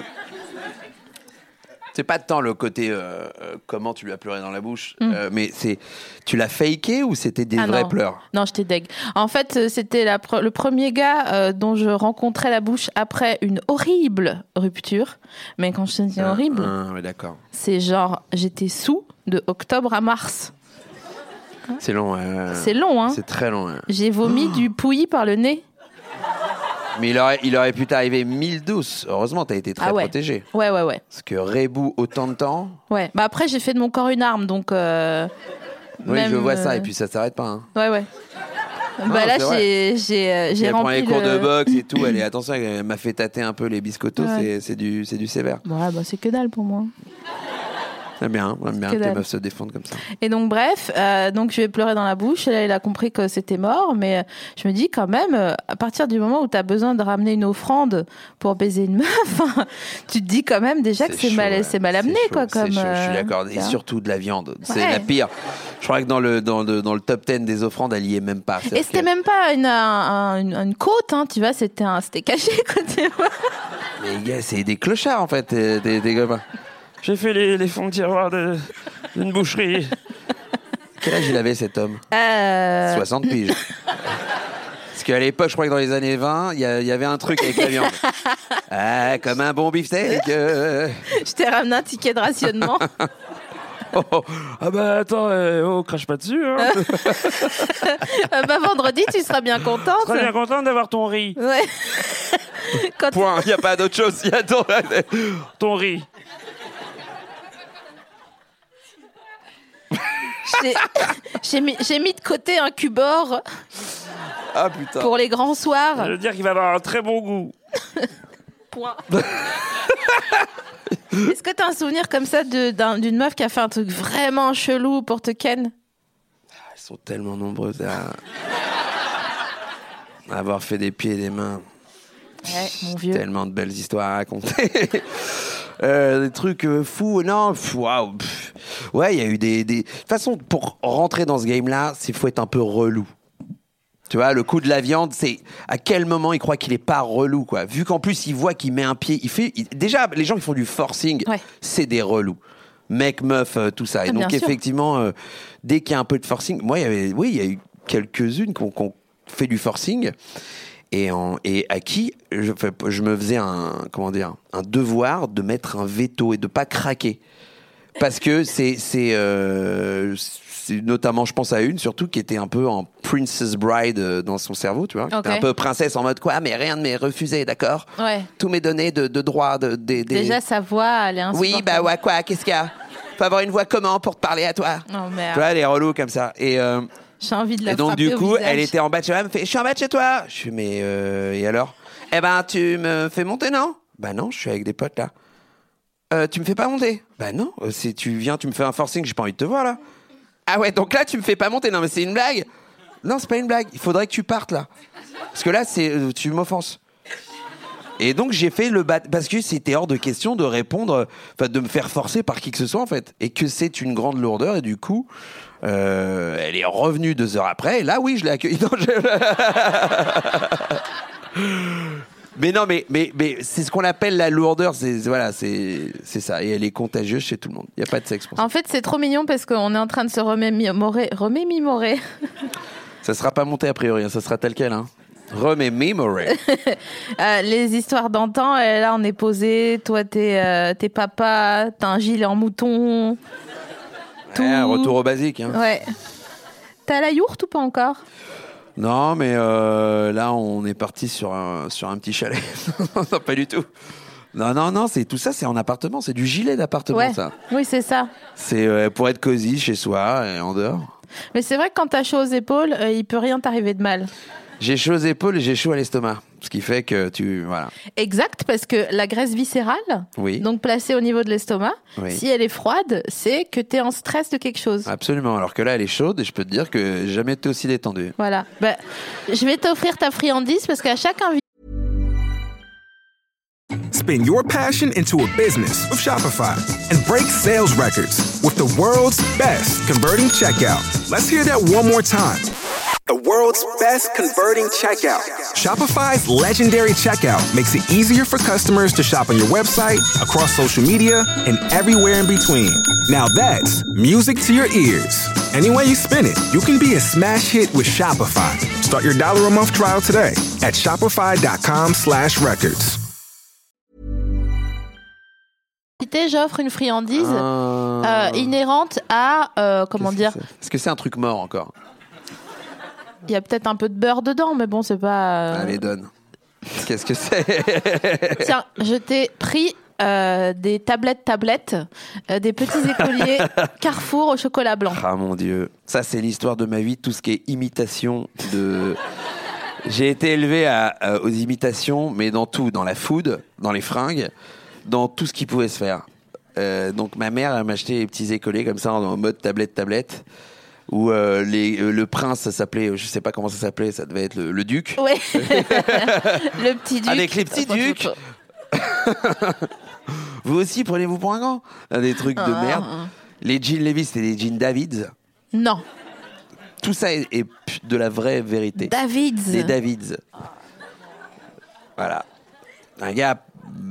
C'est pas tant le côté euh, euh, comment tu lui as pleuré dans la bouche, euh, mais c'est tu l'as faké ou c'était des Mm. Ah vrais non. pleurs? Non, j'étais deg. En fait, c'était pre- le premier gars dont je rencontrais la bouche après une horrible rupture. Mais quand je te dis horrible, Ah, ouais, d'accord. c'est genre j'étais sous de octobre à mars. C'est long. C'est long, hein. C'est très long. J'ai vomi du pouilly par le nez. Mais il aurait, il aurait pu t'arriver mille douces. Heureusement, t'as été très Ah ouais. protégé. Ouais, ouais, ouais. Parce que Rebou, autant de temps. Ouais. Bah après, j'ai fait de mon corps une arme, donc. euh, Oui, même, je vois euh, ça. Et puis ça s'arrête pas. hein. Ouais, ouais. Bah là, j'ai j'ai euh, j'ai Elle prend rempli les cours le... de boxe et tout. Elle est, *clears throat* attention, elle m'a fait tâter un peu les biscottos. Ouais. c'est- C'est du, c'est du sévère. Ouais, bah c'est que dalle pour moi. J'aime bien, j'aime bien Que les meufs se défendent comme ça. Et donc bref, euh, donc je vais pleurer dans la bouche. Là, il a compris que c'était mort. Mais euh, je me dis quand même, euh, à partir du moment où tu as besoin de ramener une offrande pour baiser une meuf, *laughs* tu te dis quand même déjà que c'est mal, ouais. c'est mal amené, chaud, quoi. c'est Comme, chaud, je suis euh, d'accord. Et surtout de la viande. C'est Ouais. la pire. Je crois que dans le, dans, le, dans le top 10 des offrandes, elle y est même pas. Et c'était que- même pas une, un- un- une, une côte, hein, tu vois, c'était caché, quoi, tu vois. Les gars, c'est des clochards en fait, des, des. J'ai fait les, les fonds de tiroir de- d'une boucherie. Quel âge il avait cet homme Euh, 60 piges. Parce qu'à l'époque, je crois que dans les années 20, il y, a- il y avait un truc avec la viande. *laughs* Ah, comme un bon beefsteak. euh. je t'ai ramené un ticket de rationnement. *laughs* Oh, oh. Ah bah attends, euh, oh, crache pas dessus. Hein. Euh, *laughs* bah, vendredi, tu seras bien contente. Très bien content d'avoir ton riz. Ouais. Quand Point, il n'y a pas d'autre chose. Il y a ton- Ton riz. J'ai- j'ai mis, j'ai mis de côté un cubord Ah putain. pour les grands soirs. Ça veut dire qu'il va avoir un très bon goût. Point. Est-ce que t'as un souvenir comme ça d'une meuf qui a fait un truc vraiment chelou pour te ken? Elles sont tellement nombreuses à... à avoir fait des pieds et des mains. Ouais, mon vieux. Tellement de belles histoires à raconter. *laughs* Euh, des trucs euh, fous, non, pff, waouh. Ouais, il y a eu des, des. De toute façon, pour rentrer dans ce game-là, il faut être un peu relou. Tu vois, le coup de la viande, c'est à quel moment il croit qu'il est pas relou, quoi. Vu qu'en plus, il voit qu'il met un pied, il fait. il- Déjà, les gens qui font du forcing, Ouais. c'est des relous. Mec, meuf, euh, tout ça. Et Ah, donc, effectivement, euh, dès qu'il y a un peu de forcing, moi, il y avait, oui, il y a eu quelques-unes qui ont fait du forcing. Et, en- et à qui je, me faisais un, comment dire, un devoir de mettre un veto et de pas craquer. Parce que c'est, c'est, euh, notamment, je pense à une surtout, qui était un peu en Princess Bride euh, dans son cerveau, tu vois. qui était Ok. un peu princesse en mode quoi, mais rien ne m'est refusé, d'accord? Ouais. Tous mes données de, de droit, de, Déjà, sa voix, elle est. Oui, bah ouais, quoi, qu'est-ce qu'il y a? Faut avoir une voix comment pour te parler à toi? Non, Tu merde. vois, les relous comme ça. Et, euh, J'ai envie de la et donc, du coup, elle était en bas de chez moi, elle me fait Je suis en bas de chez toi. Je suis Mais euh, et alors? Eh ben, tu me fais monter, non? Bah non, je suis avec des potes là. Euh, tu me fais pas monter? Bah non, euh, si tu viens, tu me fais un forcing, j'ai pas envie de te voir là. Ah ouais, donc là, tu me fais pas monter. Non, mais c'est une blague Non, c'est pas une blague. Il faudrait que tu partes là. Parce que là, c'est tu m'offenses. Et donc j'ai fait le bat parce que c'était hors de question de répondre, enfin de me faire forcer par qui que ce soit en fait, et que c'est une grande lourdeur et du coup, euh, elle est revenue deux heures après. Et là, oui, je l'ai accueillie. *laughs* Non, je- *laughs* mais non, mais mais mais c'est ce qu'on appelle la lourdeur. C'est voilà, c'est c'est ça, et elle est contagieuse chez tout le monde. Il y a pas de sexe pour ça. En fait, c'est trop mignon parce qu'on est en train de se remémorer. Remémorer. Ça sera pas monté a priori, hein, ça sera tel quel. Hein. Remémorer. *laughs* Euh, les histoires d'antan, et là, on est posé. Toi, t'es euh, t'es papa, t'as un gilet en mouton. Tout. Ouais, un retour au basique. Hein. Ouais. T'as la yourte ou pas encore? Non, mais euh, là, on est parti sur un, sur un petit chalet. *laughs* non, pas du tout. Non, non, non, c'est tout ça, c'est en appartement, c'est du gilet d'appartement, Ouais. ça. Oui, c'est ça. C'est euh, pour être cosy chez soi et en dehors. Mais c'est vrai que quand t'as chaud aux épaules, euh, il peut rien t'arriver de mal. J'ai chaud aux épaules et j'ai chaud à l'estomac, ce qui fait que tu, voilà. Exact, parce que la graisse viscérale, Oui. donc placée au niveau de l'estomac, Oui. si elle est froide, c'est que t'es en stress de quelque chose. Absolument. Alors que là, elle est chaude et je peux te dire que jamais été aussi détendu. Voilà. Bah, je vais t'offrir ta friandise parce qu'à chaque invité, Spin your passion into a business with Shopify and break sales records with the world's best converting checkout. Let's hear that one more time. The world's best converting checkout. Shopify's legendary checkout makes it easier for customers to shop on your website, across social media, and everywhere in between. Now that's music to your ears. Any way you spin it, you can be a smash hit with Shopify. Start your dollar a month trial today at shopify.com slash records. j'offre une friandise Ah. euh, inhérente à, euh, comment dire, que Est-ce que c'est un truc mort encore il y a peut-être un peu de beurre dedans, mais bon, c'est pas. euh, Allez, donne. Qu'est-ce que c'est? *laughs* Tiens, je t'ai pris euh, des tablettes tablettes, euh, des petits écoliers *laughs* Carrefour au chocolat blanc. Ah mon dieu, ça c'est l'histoire de ma vie, tout ce qui est imitation de. *laughs* J'ai été élevé à- aux imitations, mais dans tout, dans la food, dans les fringues, dans tout ce qui pouvait se faire. Donc ma mère elle m'a acheté des petits écolés comme ça en mode tablette tablette. Où euh, les, euh, le prince, ça s'appelait, je sais pas comment ça s'appelait, ça devait être le, le duc. Ouais. *laughs* le petit duc. Avec les petits ducs. *laughs* Vous aussi, prenez-vous pour un grand. Des trucs de Ah, merde. ah. Les jeans Levis, c'était des jeans Davids. Non. Tout ça est, est de la vraie vérité. Davids. Des Davids. Voilà. Un gars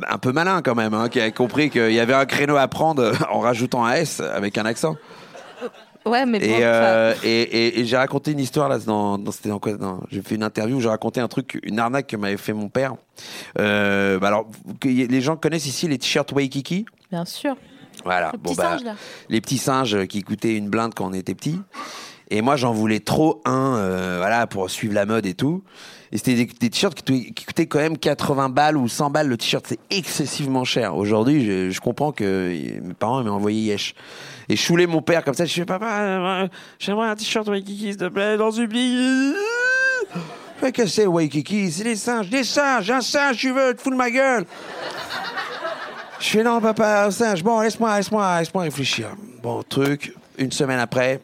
un peu malin quand même, hein, qui a compris qu'il y avait un créneau à prendre *laughs* en rajoutant un S avec un accent. Ouais, mais. Et, euh, et, et- et j'ai raconté une histoire là, dans, dans- c'était dans quoi dans- J'ai fait une interview où j'ai raconté un truc, une arnaque que m'avait fait mon père. Euh, bah alors, les gens connaissent ici les t-shirts Waikiki? Bien sûr. Voilà. Le Bon, petit bah, singe, là. les petits singes qui coûtaient une blinde quand on était petit. Et moi, j'en voulais trop un, euh, voilà, pour suivre la mode et tout. Et c'était des, t-shirts qui, coûtaient- quand même 80 balles ou 100 balles le t-shirt. C'est excessivement cher. Aujourd'hui, je, comprends que euh, mes parents m'ont envoyé yesh. Et je choulais mon père comme ça. Je fais, papa, euh, j'aimerais un t-shirt Waikiki, s'il te plaît, dans. Ouais, qu'est-ce que c'est, Waikiki? C'est des singes, des singes, un singe, tu veux, te fous de ma gueule. Je fais non, papa, un singe. Bon, laisse-moi, laisse-moi, laisse-moi réfléchir. Bon, truc, une semaine après,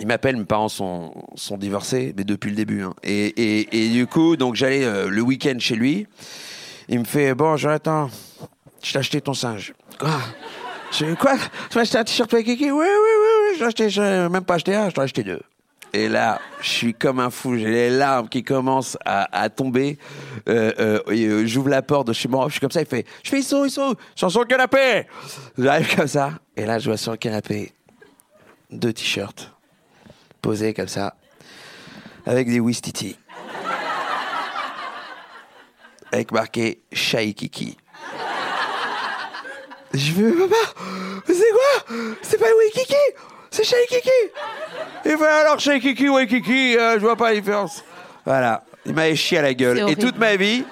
il m'appelle, mes parents sont, sont divorcés, mais depuis le début. hein. Et, et, et du coup, donc j'allais euh, le week-end chez lui. Il me fait, bon, Jonathan, je t'ai acheté ton singe. Quoi? Je quoi? Tu m'as acheté un t-shirt Waikiki Oui, oui, oui, oui, je l'ai acheté, je même pas acheté un, je t'en ai acheté deux. Et là, je suis comme un fou, j'ai les larmes qui commencent à, à tomber. Euh, euh, J'ouvre la porte de chez moi, je suis comme ça, il fait, je fais, ils sont, ils sont, ils sont sur le canapé. J'arrive comme ça, et là, je vois sur le canapé deux t-shirts posés comme ça, avec des Wistiti. Avec marqué Shaikiki. Je veux, papa, c'est quoi? C'est pas Waikiki, c'est Shaikiki. Il fait alors Shaikiki, Waikiki, euh, je vois pas la différence. Voilà, il m'avait chié à la gueule. Et toute ma vie,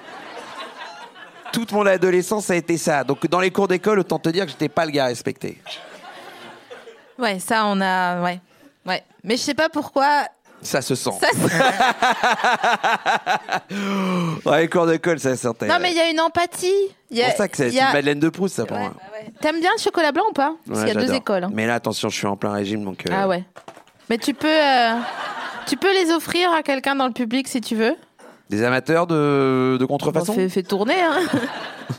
toute mon adolescence, ça a été ça. Donc dans les cours d'école, autant te dire que j'étais pas le gars respecté. Ouais, ça, on a. Ouais. Ouais. Mais je sais pas pourquoi. Ça se sent. Ça, Dans *laughs* les cours d'école, ça sortait. non, mais il y a une empathie. Il y C'est pour ça que c'est il y a- une Madeleine de Proust, ça, pour Ouais, moi. ouais. T'aimes bien le chocolat blanc ou pas? Parce Ouais, qu'il y a deux j'adore. écoles. hein. Mais là, attention, je suis en plein régime, donc... euh, Ah ouais. Mais tu peux, euh, tu peux les offrir à quelqu'un dans le public si tu veux. Des amateurs de, de contrefaçon? Fais, fais tourner. Hein.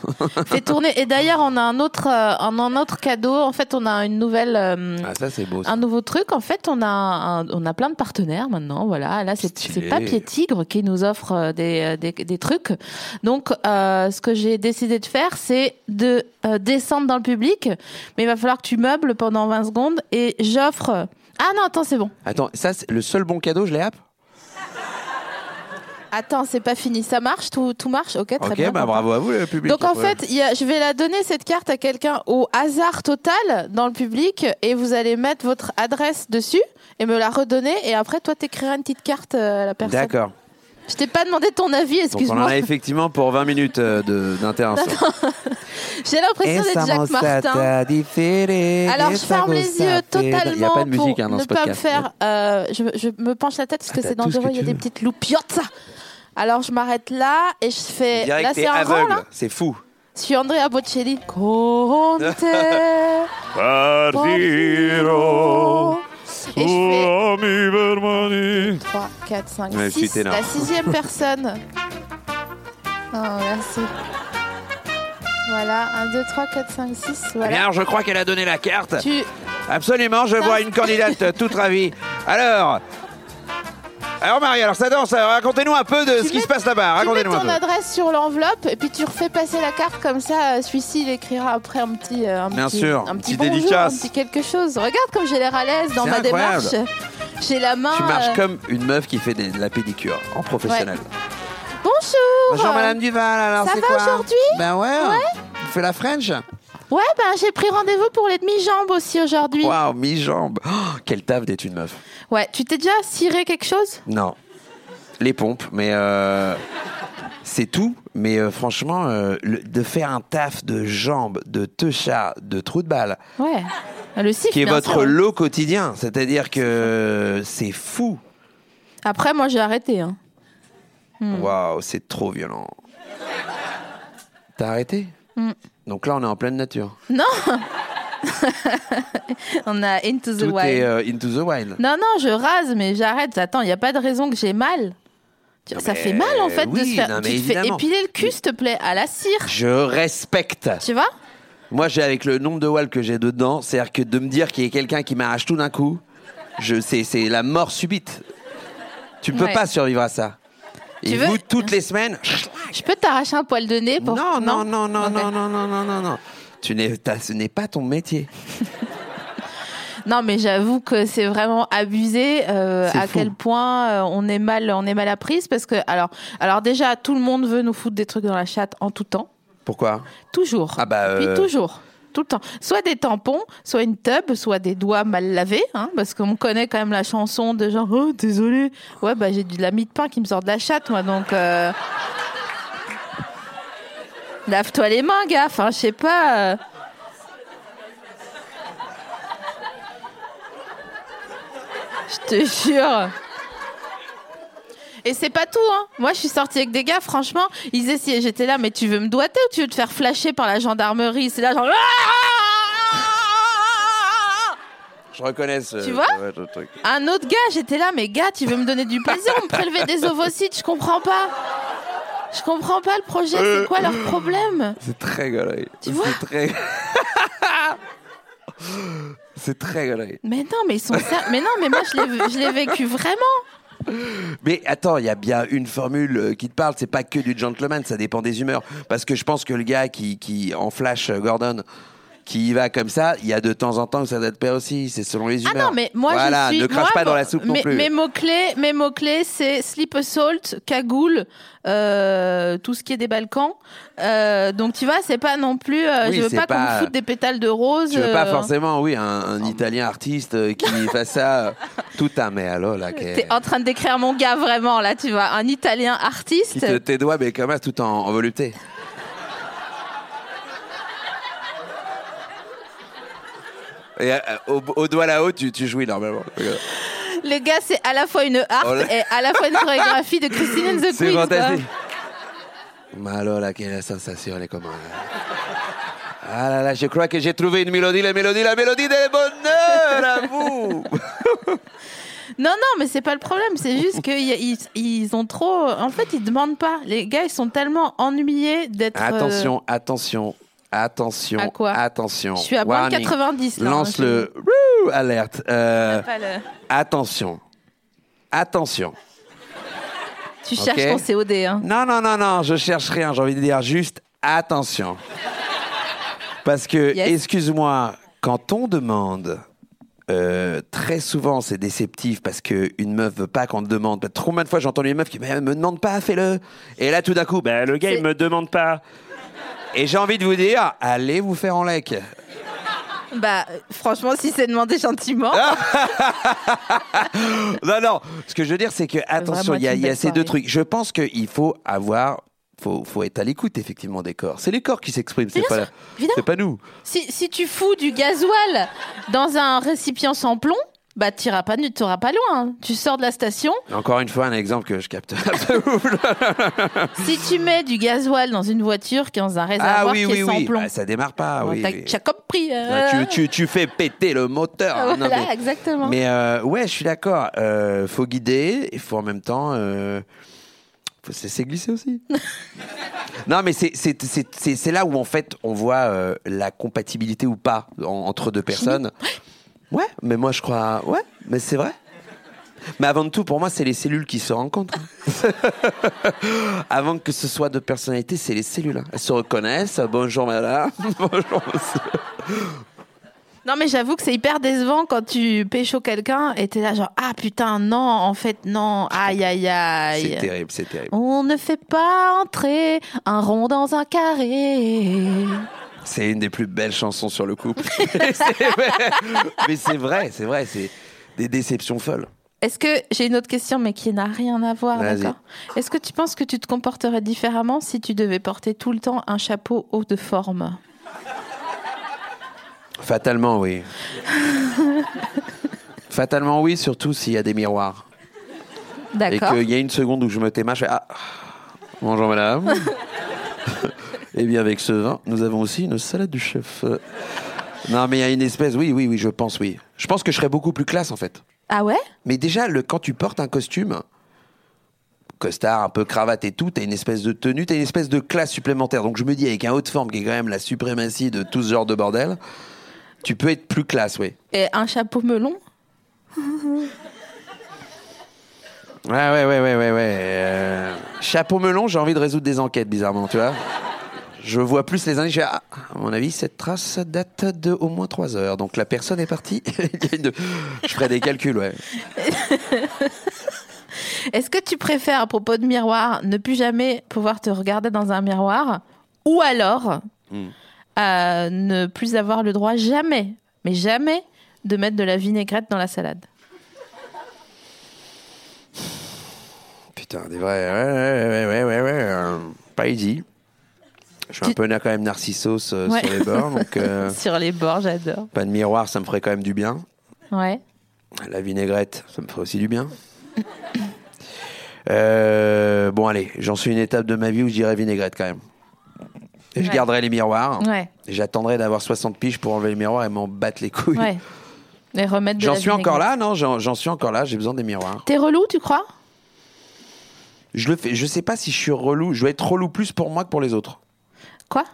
*laughs* *laughs* fais tourner. Et d'ailleurs, on a un autre, euh, un, un autre cadeau. En fait, on a une nouvelle. euh, Ah, ça, c'est beau. ça. un nouveau truc, en fait, on a, un- on a plein de partenaires maintenant. Voilà, là, c'est Papier Tigre qui nous offre euh, des, des, des trucs. Donc, euh, ce que j'ai décidé de faire, c'est de euh, descendre dans le public, mais il va falloir que tu meubles pendant 20 secondes et j'offre. Ah non, attends, c'est bon. Attends, ça, c'est le seul bon cadeau, je l'ai app? Attends, c'est pas fini. Ça marche Tout, tout marche Ok, très Ok, bien. bah bravo à vous, le public. Donc en fait, il y a- je vais la donner cette carte à quelqu'un au hasard total dans le public et vous allez mettre votre adresse dessus et me la redonner et après toi t'écriras une petite carte euh, à la personne. D'accord. Je t'ai pas demandé ton avis, Donc on en excuse-moi. a *laughs* effectivement pour 20 minutes euh, d'intervention. J'ai l'impression d'être Jacques Martin. Alors je ferme les yeux Il n'y a totalement pas de musique pour hein, dans ne pas me faire. euh, je, je me penche la tête parce Ah, que c'est dangereux. Il y a des petites loupiottes. Alors je m'arrête là et je fais. dirait Là c'est aveugle. C'est fou. Je suis Andrea Bocelli. Conte. *laughs* Partiro. Et je fais. mi vermani. 3, 4, 5, Ouais, je suis 6. ténor. La sixième *laughs* personne. Oh, merci. Voilà, 1, 2, 3, 4, 5, 6. Eh Voilà. Bien, je crois qu'elle a donné la carte. Tu... Absolument, je vois une candidate toute ravie. Alors, alors Marie, alors ça danse. alors Racontez-nous un peu de Tu ce qui se passe là-bas. tu mets Racontez-nous ton peu. adresse sur l'enveloppe et puis tu refais passer la carte comme ça. euh, Celui-ci, il écrira après un petit, euh, un Bien petit, sûr, un petit petite bonjour, dédicace. un petit quelque chose. Regarde comme j'ai l'air à l'aise dans ma incroyable. démarche. J'ai la main. Tu marches euh, comme une meuf qui fait des- de la pédicure en professionnel. Bonjour. Bonjour Madame Duval, alors Ça c'est va quoi? aujourd'hui? Ben ouais. On fait la French Ouais, ben j'ai pris rendez-vous pour les demi-jambes aussi aujourd'hui. Waouh, mi-jambe. Oh, quel taf d'être une meuf. Ouais, tu t'es déjà ciré quelque chose? Non. Les pompes, mais euh, c'est tout. Mais euh, franchement, euh, le- de faire un taf de jambes, de teuchard, de trou de balle, Ouais. Le sif, qui est votre sûr. lot quotidien. C'est-à-dire que c'est fou. Après, moi, j'ai arrêté. Hein. Hmm. Waouh, c'est trop violent. T'as arrêté? Hmm. Donc là, on est en pleine nature. Non *laughs* On a Into the Tout Wild. est euh, into the wild. Non, non, je rase, mais j'arrête. Attends, il n'y a pas de raison que j'ai mal. Non, Ça mais fait mal, en fait, de se faire... non, mais tu te fais évidemment. épiler le cul, s'il te plaît, à la cire. Je respecte. Tu vois? Moi, j'ai avec le nombre de walls que j'ai dedans, c'est-à-dire que de me dire qu'il y a quelqu'un qui m'arrache tout d'un coup, je, c'est, c'est la mort subite. Tu ne peux Ouais. pas survivre à ça. Tu veux- vous, toutes les semaines. Je peux t'arracher un poil de nez pour... Non, non, non, non, Ok. non, non, non, non, non, non. Tu n'es, t'as- ce n'est pas ton métier. *laughs* Non, mais j'avoue que c'est vraiment abusé euh, C'est à fou. quel point euh, on est mal, on est mal apprise parce que alors, alors déjà tout le monde veut nous foutre des trucs dans la chatte en tout temps, Pourquoi? Toujours. Ah bah, Puis euh, toujours. Tout le temps. Soit des tampons, soit une tub, soit des doigts mal lavés, hein, parce qu'on connaît quand même la chanson de genre oh désolé, ouais bah j'ai de la mie de pain qui me sort de la chatte moi donc euh... lave-toi les mains gars, enfin je sais pas. euh. Je te jure. Et c'est pas tout, hein. Moi, je suis sortie avec des gars, franchement, ils essayaient. J'étais là, mais tu veux me doiter ou tu veux te faire flasher par la gendarmerie? C'est là, genre. Je reconnais ce. Tu vois ouais, ce truc. Un autre gars, j'étais là, mais gars, tu veux me donner du plaisir ou me prélever des ovocytes? Je comprends pas. Je comprends pas le projet, c'est quoi leur problème? C'est très gaulerie. Tu vois C'est très. *laughs* C'est très gaulerie. Mais non, mais ils sont Mais non, mais moi, je l'ai- je l'ai vécu vraiment. Mais attends, il y a bien une formule euh, qui te parle, c'est pas que du gentleman, ça dépend des humeurs. Parce que je pense que le gars qui, qui en flash euh, Gordon, qui y va comme ça, il y a de temps en temps où ça doit te plaire aussi, c'est selon les Ah humeurs. non, mais moi, voilà, je suis. ne crache moi, pas dans la soupe non mes, plus. Mes mots-clés, mes mots-clés, c'est slip assault, cagoule, euh, tout ce qui est des Balkans. Euh, donc, tu vois, c'est pas non plus. euh, Oui, je veux c'est pas, qu'on pas- me foute des pétales de rose. Tu veux pas euh, forcément, oui, un, un Italien artiste euh, qui *laughs* fasse ça euh, tout un mais alors là, T'es en train de décrire mon gars vraiment là, tu vois, un Italien artiste. qui te tes doigts mais comme ça tout en, en volupté. Et euh, au, au doigt là-haut, tu, tu jouis normalement. Le gars, c'est à la fois une art Oh là. et à la fois une chorégraphie de Christine and the C'est quoi. fantastique. Mais alors là, quelle sensation, est comment là Ah là là, je crois que j'ai trouvé une mélodie, la mélodie, la mélodie des bonheurs à vous *laughs* Non, non, mais c'est pas le problème. C'est juste qu'ils ils ont trop. En fait, ils demandent pas. Les gars, ils sont tellement ennuyés d'être. euh, Attention, attention, attention, À quoi attention. Je suis à moins de Warning. 90 là. hein, Lance le Wouh alerte. Euh, le- attention. Attention. Tu cherches ton COD. Hein. Non, non, non, non, je cherche rien. J'ai envie de dire juste attention. Parce que, Yes. excuse-moi, quand on demande, euh, très souvent c'est déceptif parce qu'une meuf veut pas qu'on te demande. Trop combien de fois j'ai entendu une meuf qui me me demande pas, fais-le. Et là, tout d'un coup, ben, le gars, il me demande pas. Et j'ai envie de vous dire, allez vous faire en lec. Bah, franchement, si c'est demandé gentiment. Ah, *laughs* Non, non. Ce que je veux dire, c'est que, attention, il y a, y ces deux trucs. Je pense qu'il faut avoir. Faut, faut être à l'écoute, effectivement, des corps. C'est les corps qui s'expriment, c'est pas, pas nous. Si, si tu fous du gasoil dans un récipient sans plomb, bah, t'iras pas, t'iras pas loin. Tu sors de la station. Encore une fois, un exemple que je capte. *laughs* Si tu mets du gasoil dans une voiture qui est dans un réservoir ah oui, qui oui, est sans oui. plomb, Ah, ça démarre pas. bon, oui, t'as compris. euh, Ah, tu, tu, tu fais péter le moteur. Voilà, Non, mais- exactement. Mais euh, ouais, je suis d'accord. Euh, faut guider, il faut en même temps. Euh, faut se laisser glisser aussi. *laughs* non, mais c'est- c'est c'est- c'est- c'est là où en fait on voit euh, la compatibilité ou pas en- entre deux personnes. Ouais, mais moi je crois. Ouais, mais c'est vrai. Mais avant tout, pour moi, c'est les cellules qui se rencontrent. *laughs* avant que ce soit de personnalité, c'est les cellules. hein. Elles se reconnaissent. Bonjour madame. *laughs* Bonjour monsieur. Non, mais j'avoue que c'est hyper décevant quand tu pécho quelqu'un et t'es là genre ah putain non en fait non aïe aïe C'est aïe. terrible, c'est terrible. On ne fait pas entrer un rond dans un carré. C'est une des plus belles chansons sur le couple. *laughs* Mais c'est vrai, c'est vrai, c'est des déceptions folles. Est-ce que j'ai une autre question mais qui n'a rien à voir d'accord? Est-ce que tu penses que tu te comporterais différemment si tu devais porter tout le temps un chapeau haut de forme? Fatalement, oui. *laughs* Fatalement, oui, surtout s'il y a des miroirs. Et D'accord. qu'il y a une seconde où je me témache, je fais Ah, bonjour madame. *laughs* Et bien avec ce vin, nous avons aussi une salade du chef. Non, mais il y a une espèce, oui, oui, oui, je pense, oui. Je pense que je serais beaucoup plus classe en fait. Ah ouais? Mais déjà, le, quand tu portes un costume, costard, un peu cravate et tout, t'as une espèce de tenue, t'as une espèce de classe supplémentaire. Donc je me dis, avec un haut de forme qui est quand même la suprématie de tout ce genre de bordel, tu peux être plus classe, oui. Et un chapeau melon? Ouais, ouais, ouais, ouais, ouais, ouais. Euh, chapeau melon, j'ai envie de résoudre des enquêtes, bizarrement, tu vois. Je vois plus les indices, ah, à mon avis, cette trace date de au moins 3 heures. Donc la personne est partie. *laughs* Je ferai des calculs, ouais. *laughs* Est-ce que tu préfères, à propos de miroir, ne plus jamais pouvoir te regarder dans un miroir ou alors Hmm. euh, ne plus avoir le droit jamais, mais jamais, de mettre de la vinaigrette dans la salade? Putain, des vrais. Ouais, ouais, ouais, ouais, ouais, ouais. pas easy. Je suis un peu quand même narcissos euh, Ouais. sur les bords, donc *laughs* euh, Sur les bords, j'adore. pas de miroir, ça me ferait quand même du bien. Ouais. La vinaigrette, ça me ferait aussi du bien. *coughs* Euh, bon, allez, j'en suis une étape de ma vie où je dirais vinaigrette quand même. Et je Ouais. garderai les miroirs. Ouais, J'attendrai d'avoir 60 piges pour enlever les miroirs et m'en battre les couilles. ouais. Et remettre J'en suis encore là, non J'en j'en suis encore là, j'ai besoin des miroirs. T'es relou, tu crois? Je le fais, je sais pas si je suis relou. Je dois être relou plus pour moi que pour les autres. Quoi?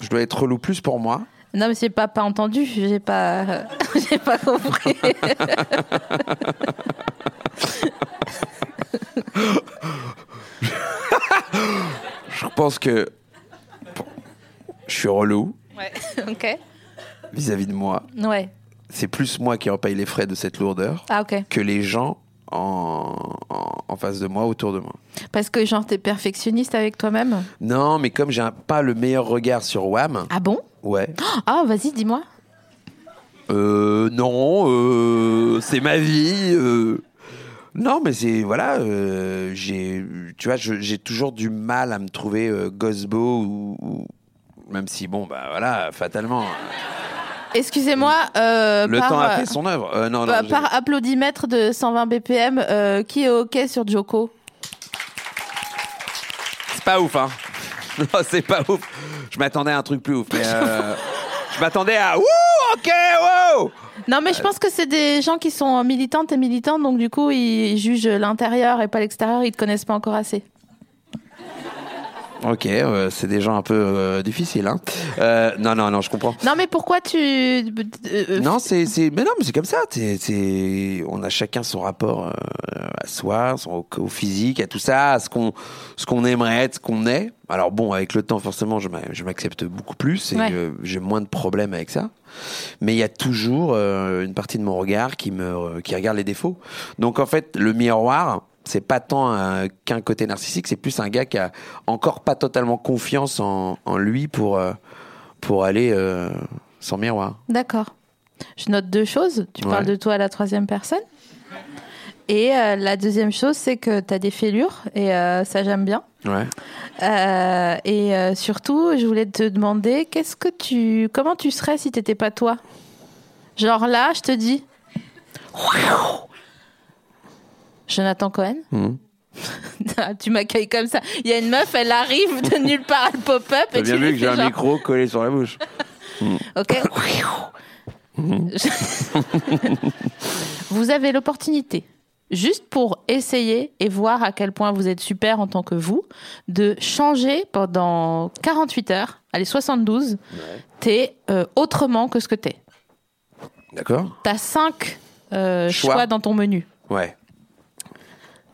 Je dois être relou plus pour moi. Non, mais j'ai pas, pas entendu, j'ai pas, *laughs* j'ai pas compris. *laughs* Je pense que je suis relou ouais, *laughs* ok. vis-à-vis de moi. Ouais. C'est plus moi qui en paye les frais de cette lourdeur Ah, ok. que les gens en, en, en face de moi, autour de moi. Parce que, genre, t'es perfectionniste avec toi-même? Non, mais comme j'ai pas le meilleur regard sur Wham, Ah bon? Ouais. Ah, vas-y, dis-moi. Euh, non, euh, c'est ma vie. euh. Non, mais c'est voilà, euh, j'ai, tu vois, j'ai toujours du mal à me trouver euh, ou, ou- même si bon, bah voilà, fatalement, Excusez-moi, euh, le par, temps a euh, fait son œuvre. Euh, non, non, par, applaudimètre de 120 BPM, euh, qui est OK sur Joko c'est pas ouf, hein. *laughs* Non, c'est pas ouf. Je m'attendais à un truc plus ouf, mais *laughs* je m'attendais à, ouh, ok, wow. Non, mais je pense que c'est des gens qui sont militantes et militants, donc du coup, ils jugent l'intérieur et pas l'extérieur, ils te connaissent pas encore assez. Ok, euh, c'est des gens un peu euh, difficiles, hein. Euh, non, non, non, je comprends. Non, mais pourquoi tu. euh, euh, Non, c'est, c'est, mais non, mais c'est comme ça. C'est, c'est, on a chacun son rapport euh, à soi, son, au, au physique, à tout ça, à ce qu'on, ce qu'on aimerait être, ce qu'on est. Alors bon, avec le temps, forcément, je, m'a- je m'accepte beaucoup plus et Ouais. j'ai moins de problèmes avec ça. Mais il y a toujours euh, une partie de mon regard qui me, qui regarde les défauts. Donc en fait, le miroir. C'est pas tant un- qu'un côté narcissique, c'est plus un gars qui a encore pas totalement confiance en, en lui pour, euh, pour aller euh, sans miroir. D'accord. Je note deux choses. Tu Ouais. parles de toi à la troisième personne. Et euh, la deuxième chose, c'est que tu as des fêlures, et euh, ça, j'aime bien. Ouais. Euh, et euh, surtout, je voulais te demander, qu'est-ce que tu, comment tu serais si t'étais pas toi? Genre là, je te dis, Jonathan Cohen. Mhm. *laughs* Ah, tu m'accueilles comme ça. Il y a une meuf, elle arrive de nulle part, elle pop-up T'as bien vu que j'ai un micro collé sur la bouche. *laughs* Ok. *laughs* vous avez l'opportunité, juste pour essayer et voir à quel point vous êtes super en tant que vous, de changer pendant 48 heures, allez 72, t'es euh, autrement que ce que t'es. D'accord T'as 5 choix. Choix. dans ton menu. Ouais.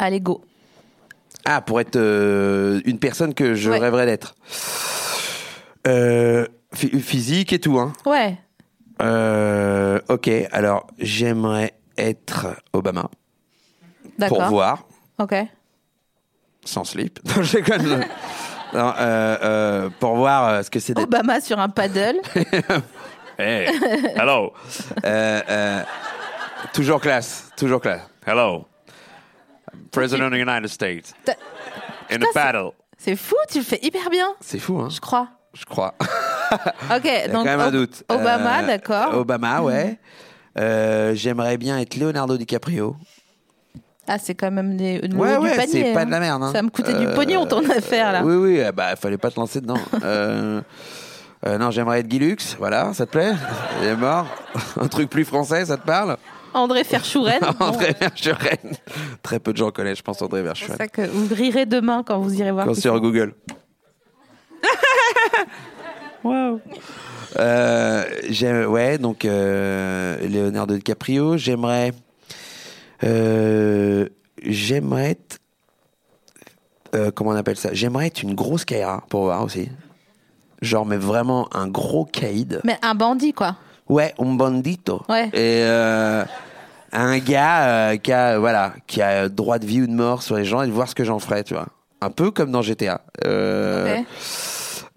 Allez, go. Ah, pour être euh, une personne que je Ouais. rêverais d'être. Euh, phy- physique et tout, hein. Ouais. Euh, ok, alors j'aimerais être Obama D'accord. pour voir, Ok. sans slip. *laughs* Non, je déconne. Non, euh, pour voir ce que c'est d'être. Obama sur un paddle. *laughs* Hey, *laughs* hello. Toujours classe, toujours classe. Hello. President of the United States. In a battle. C'est fou, tu le fais hyper bien, C'est fou, hein je crois. Je crois. *laughs* Ok, Il y a donc quand même un Ob- doute. Obama, Euh, d'accord. Obama, ouais. Euh, J'aimerais bien être Leonardo DiCaprio. Ah, c'est quand même des, le Ouais, du ouais, panier. c'est pas hein. de la merde. hein. Ça me coûtait du Euh, pognon ton affaire là. Oui, oui, euh, bah, fallait pas te lancer dedans. *laughs* euh, euh, non, j'aimerais être Guy Lux, voilà, ça te plaît? Il est mort. *laughs* Un truc plus français, ça te parle? André Ferchouren. *laughs* bon, André Verschuren. Très peu de gens connaissent, je pense, André c'est Verschuren. ça que vous rirez demain quand vous irez voir. Quand sur c'est. Google. *laughs* Euh, j'ai- ouais, donc euh, Leonardo DiCaprio. J'aimerais, euh, j'aimerais être, euh, comment on appelle ça? J'aimerais être une grosse Kaira pour voir aussi. Genre, mais vraiment un gros caïd. Mais un bandit quoi. Ouais, un bandito. Ouais. Et euh, un gars euh, qui a voilà, qui a droit de vie ou de mort sur les gens et de voir ce que j'en ferais, tu vois. Un peu comme dans GTA. Euh,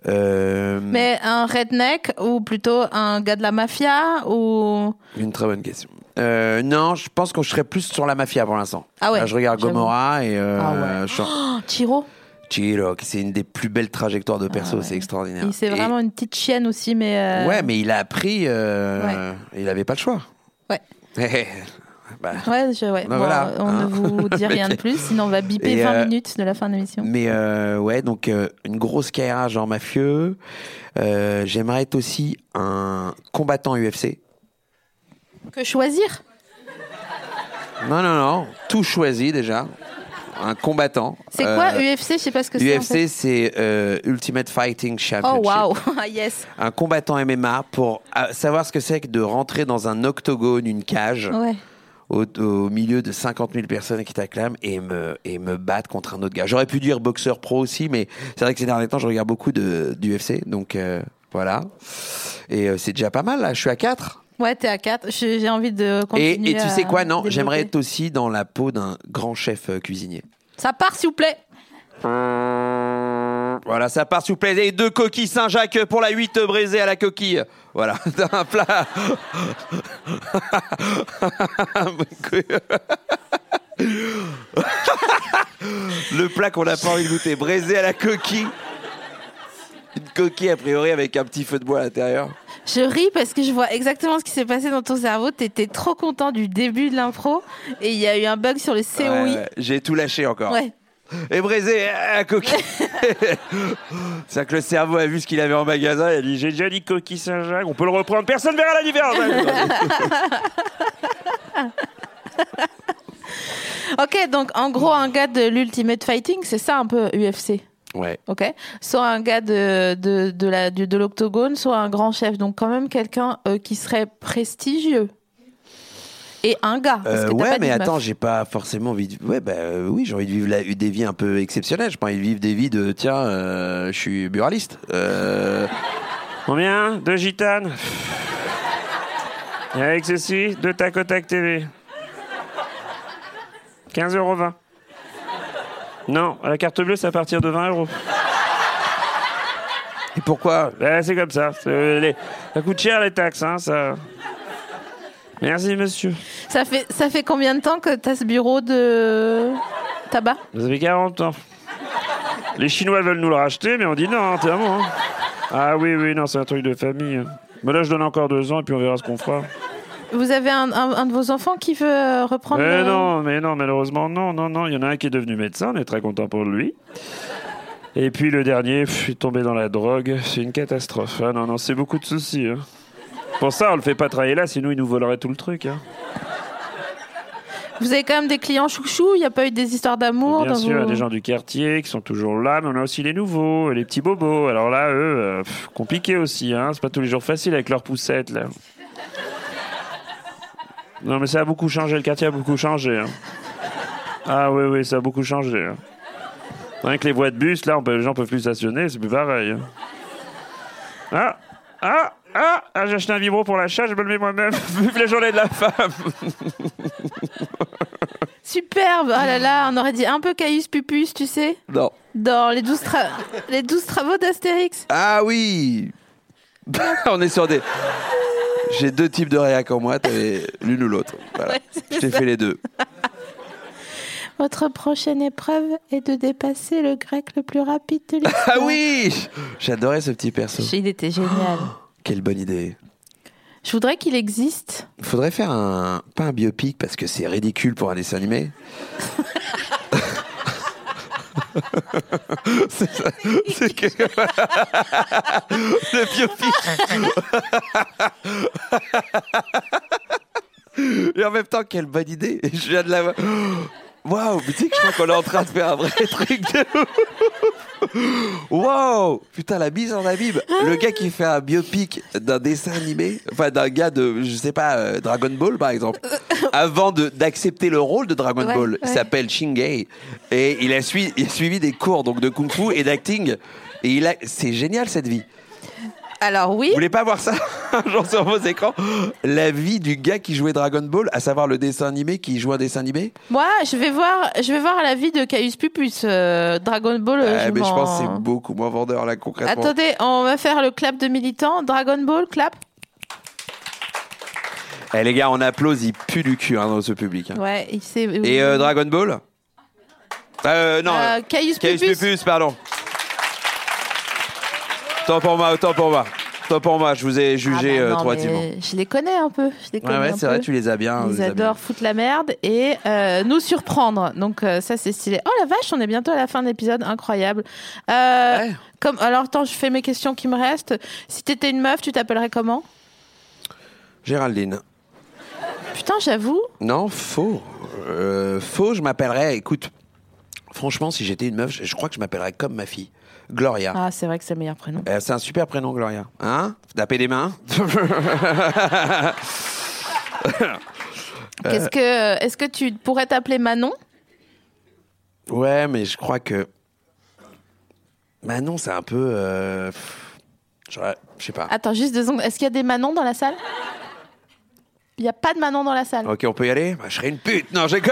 euh, Mais un redneck ou plutôt un gars de la mafia ou? Une très bonne question. Euh, non, je pense que je serais plus sur la mafia pour l'instant. Ah ouais, Là, je regarde. Gomorrah et euh, Ah ouais. je Oh, *gasps* Chiro? Chiro, c'est une des plus belles trajectoires de perso, Ah ouais. c'est extraordinaire. Et c'est Et- vraiment une petite chienne aussi, mais. euh, Ouais, mais il a appris, euh, il avait pas le choix. Ouais. *laughs* Bah, Ouais, je- ouais. Ben Bon, voilà, on hein. ne vous dit *laughs* rien de plus, sinon on va biper Et, 20 euh, minutes de la fin de l'émission. Mais euh, ouais, donc euh, une grosse carrière genre mafieux. Euh, J'aimerais être aussi un combattant UFC. Que choisir? Non, non, non, tout choisi déjà. Un combattant. C'est Euh, quoi UFC Je sais pas ce que c'est. en fait. UFC, c'est euh, Ultimate Fighting Championship. Oh waouh, *laughs* Ah, yes. Un combattant MMA pour euh, savoir ce que c'est que de rentrer dans un octogone, une cage, Ouais. au, au milieu de 50 000 personnes qui t'acclament et me, et me battre contre un autre gars. J'aurais pu dire boxeur pro aussi, mais c'est vrai que ces derniers temps, je regarde beaucoup d'UFC, donc euh, voilà. Et euh, c'est déjà pas mal, là. Je suis à 4. Ouais, t'es à 4. J'ai envie de Et, continuer. et tu sais quoi, non, j'aimerais être aussi dans la peau d'un grand chef euh, cuisinier. Ça part, s'il vous plaît. Voilà, ça part s'il vous plaît. Et deux coquilles Saint-Jacques pour la 8 braisée à la coquille. Voilà, *laughs* un plat. *laughs* Le plat qu'on n'a pas envie de goûter, braisé à la coquille. Une coquille a priori avec un petit feu de bois à l'intérieur. Je ris parce que je vois exactement ce qui s'est passé dans ton cerveau. T'étais trop content du début de l'impro et il y a eu un bug sur le COI. Ouais, ouais, J'ai tout lâché encore. Ouais. Et braisé à la coquille. *laughs* C'est que le cerveau a vu ce qu'il avait en magasin. Il a dit J'ai déjà dit coquille Saint-Jacques, on peut le reprendre. Personne verra la différence. *laughs* Ok, donc en gros, un gars de l'Ultimate Fighting, c'est ça un peu UFC. Ouais. Ok. Soit un gars de, de, de la, du- de l'octogone, soit un grand chef. Donc quand même quelqu'un euh, qui serait prestigieux. Et un gars. parce Euh, que ouais, pas mais attends, j'ai pas forcément envie de. Ouais, bah euh, oui, j'ai envie de vivre la- des vies un peu exceptionnelles. J'ai pas envie de vivre des vies de tiens, euh, je suis buraliste. Euh, Combien Deux gitanes? Et avec ceci, deux tac au tac TV. 15,20 euros. Non, à la carte bleue, c'est à partir de 20 euros. Et pourquoi Ben, c'est comme ça. Les- Ça coûte cher les taxes, hein, ça. Merci, monsieur. Ça fait, ça fait combien de temps que t'as ce bureau de tabac? Vous avez 40 ans. Les Chinois veulent nous le racheter, mais on dit non, t'es à moi. hein. Ah oui, oui, non, c'est un truc de famille. Mais là, je donne encore deux ans et puis on verra ce qu'on fera. Vous avez un, un- un de vos enfants qui veut euh, reprendre Mais le- non, mais non, malheureusement, non, non, non. Il y en a un qui est devenu médecin, on est très content pour lui. Et puis le dernier, il est tombé dans la drogue. C'est une catastrophe. Ah non, non, c'est beaucoup de soucis. hein. Pour ça, on le fait pas travailler là, sinon il nous volerait tout le truc. hein. Vous avez quand même des clients chouchous Il n'y a pas eu des histoires d'amour Bien dans sûr, il y a vos- des gens du quartier qui sont toujours là, mais on a aussi les nouveaux, les petits bobos. Alors là, eux, euh, pff, compliqué aussi. Hein. C'est pas tous les jours facile avec leurs poussettes là. Non, mais ça a beaucoup changé. Le quartier a beaucoup changé. hein. Ah oui, oui, ça a beaucoup changé. hein. Rien que les voies de bus, là, on peut- les gens peuvent plus stationner, c'est plus pareil. hein. Ah, ah, ah, ah, j'ai acheté un vibro pour l'achat, je me le mets moi-même. *laughs* Vive la journée de la femme. *laughs* Superbe Oh là là, on aurait dit un peu Caius Pupus, tu sais? Non. Dans les 12, tra- les 12 travaux d'Astérix. Ah oui *laughs* On est sur des. J'ai deux types de réac en moi, t'avais l'une ou l'autre. Voilà. Ouais, Je t'ai fait les deux. *laughs* Votre prochaine épreuve est de dépasser le grec le plus rapide de l'histoire. *laughs* Ah oui J'adorais ce petit perso. Il était génial. *gasps* Quelle bonne idée. Je voudrais qu'il existe. Il faudrait faire un. Pas un biopic parce que c'est ridicule pour un dessin animé. *laughs* c'est ça. C'est que. Le. Et en même temps, quelle bonne idée. Je viens de la. Waouh, mais tu sais que je crois qu'on est en train de faire un vrai truc de *laughs* Waouh Putain, la mise en abîme. Le gars qui fait un biopic d'un dessin animé, enfin d'un gars de, je sais pas, euh, Dragon Ball par exemple, *laughs* avant de- d'accepter le rôle de Dragon Ouais, Ball, ouais. s'appelle Shingei. Et il a, suivi, il a suivi des cours donc de kung fu et d'acting. Et il a, c'est génial cette vie. Alors oui, Vous voulez pas voir ça *laughs* un jour sur vos écrans? La vie du gars qui jouait Dragon Ball, à savoir le dessin animé qui joue un dessin animé? Moi je vais voir, je vais voir la vie de Caius Pupus. euh, Dragon Ball. Ouais, je Mais je pense que c'est beaucoup moins vendeur là concrètement. Attendez, on va faire le clap de militant. Dragon Ball, clap. Eh les gars, on applaudit, il pue du cul hein, dans ce public. hein. Ouais, il sait. Et euh, Dragon Ball? Euh, non. Euh, Caius Caius Pupus. Pupus, pardon. Autant pour moi, autant pour moi. Pour moi, je vous ai Ah jugé bah euh, non, trop mais. Je les connais un peu. Je les connais Ouais, ouais, c'est vrai, tu les as bien. Ils bien. adorent foutre la merde et euh, nous surprendre. Donc euh, ça c'est stylé. Oh la vache, on est bientôt à la fin de l'épisode, incroyable. Euh, Ouais. Comme alors attends, je fais mes questions qui me restent. Si t'étais une meuf, tu t'appellerais comment? Géraldine. Putain, j'avoue. Non, faux. Faux, je m'appellerais. Écoute, franchement, si j'étais une meuf, je, je crois que je m'appellerais comme ma fille, Gloria. Ah, c'est vrai que c'est le meilleur prénom. Euh, c'est un super prénom, Gloria. Hein? Taper des mains? *laughs* Qu'est-ce que est-ce que tu pourrais t'appeler Manon? Ouais, mais je crois que. Manon, c'est un peu. euh, Je sais pas. Attends, juste deux secondes. Est-ce qu'il y a des Manon dans la salle? Il n'y a pas de Manon dans la salle. Ok, on peut y aller? Bah, Je serais une pute. Non, j'ai *laughs*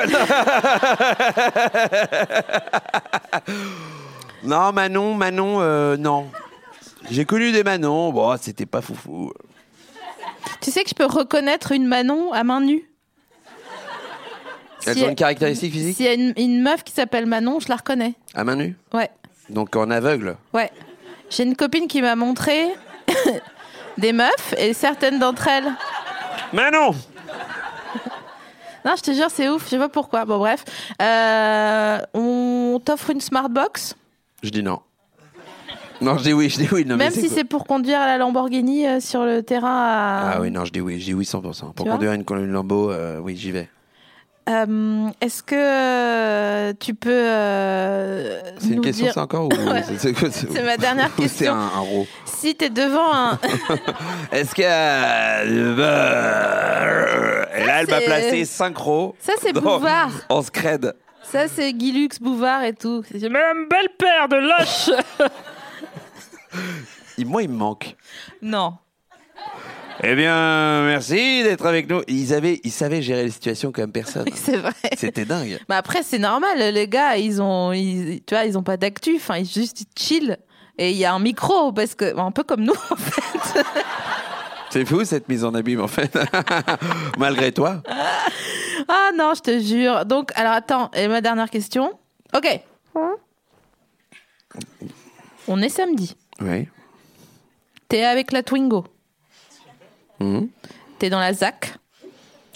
non, Manon, Manon, euh, non. J'ai connu des Manon. Bon, c'était pas foufou. Tu sais que je peux reconnaître une Manon à main nue Elles Si ont une caractéristique physique S'il y a une, une meuf qui s'appelle Manon, je la reconnais. À main nue Ouais. Donc en aveugle Ouais. J'ai une copine qui m'a montré *laughs* des meufs et certaines d'entre elles. Manon Non, je te jure, c'est ouf. Je sais pas pourquoi. Bon, bref. Euh, on t'offre une smartbox, Je dis non. Non, je dis oui, je dis oui. Non, mais même si quoi c'est pour conduire à la Lamborghini euh, sur le terrain. À... Ah oui, non, je dis oui, je dis oui 100%. Pour Tu conduire une, une Lambo, euh, oui, j'y vais. Euh, Est-ce que euh, tu peux euh, C'est une nous question, dire ça encore ou *laughs* Ouais. c'est- c'est quoi, c'est- *laughs* C'est ma dernière ou C'est question. un, un ro. si t'es devant un *laughs* Est-ce que. euh, Et là, elle m'a c'est- placé 5 rows. Ça, c'est dans- Bouvard. En scred. Ça, c'est Guy Lux, Bouvard et tout. C'est- Madame Belle-Père de lâche *laughs* Il- Moi, il me manque. Non. Eh bien, merci d'être avec nous. Ils, avaient, ils savaient gérer les situations comme personne. C'est vrai. C'était dingue. Mais après, c'est normal. Les gars, ils ont, ils, tu vois, ils ont pas d'actu. Enfin, ils juste ils chill. Et il y a un micro parce que, un peu comme nous, *laughs* en fait. C'est fou cette mise en abîme en fait. *laughs* Malgré toi. Ah non, je te jure. Donc, alors attends. Et ma dernière question. Ok. On est samedi. Oui. T'es avec la Twingo. Mhm. T'es dans la ZAC,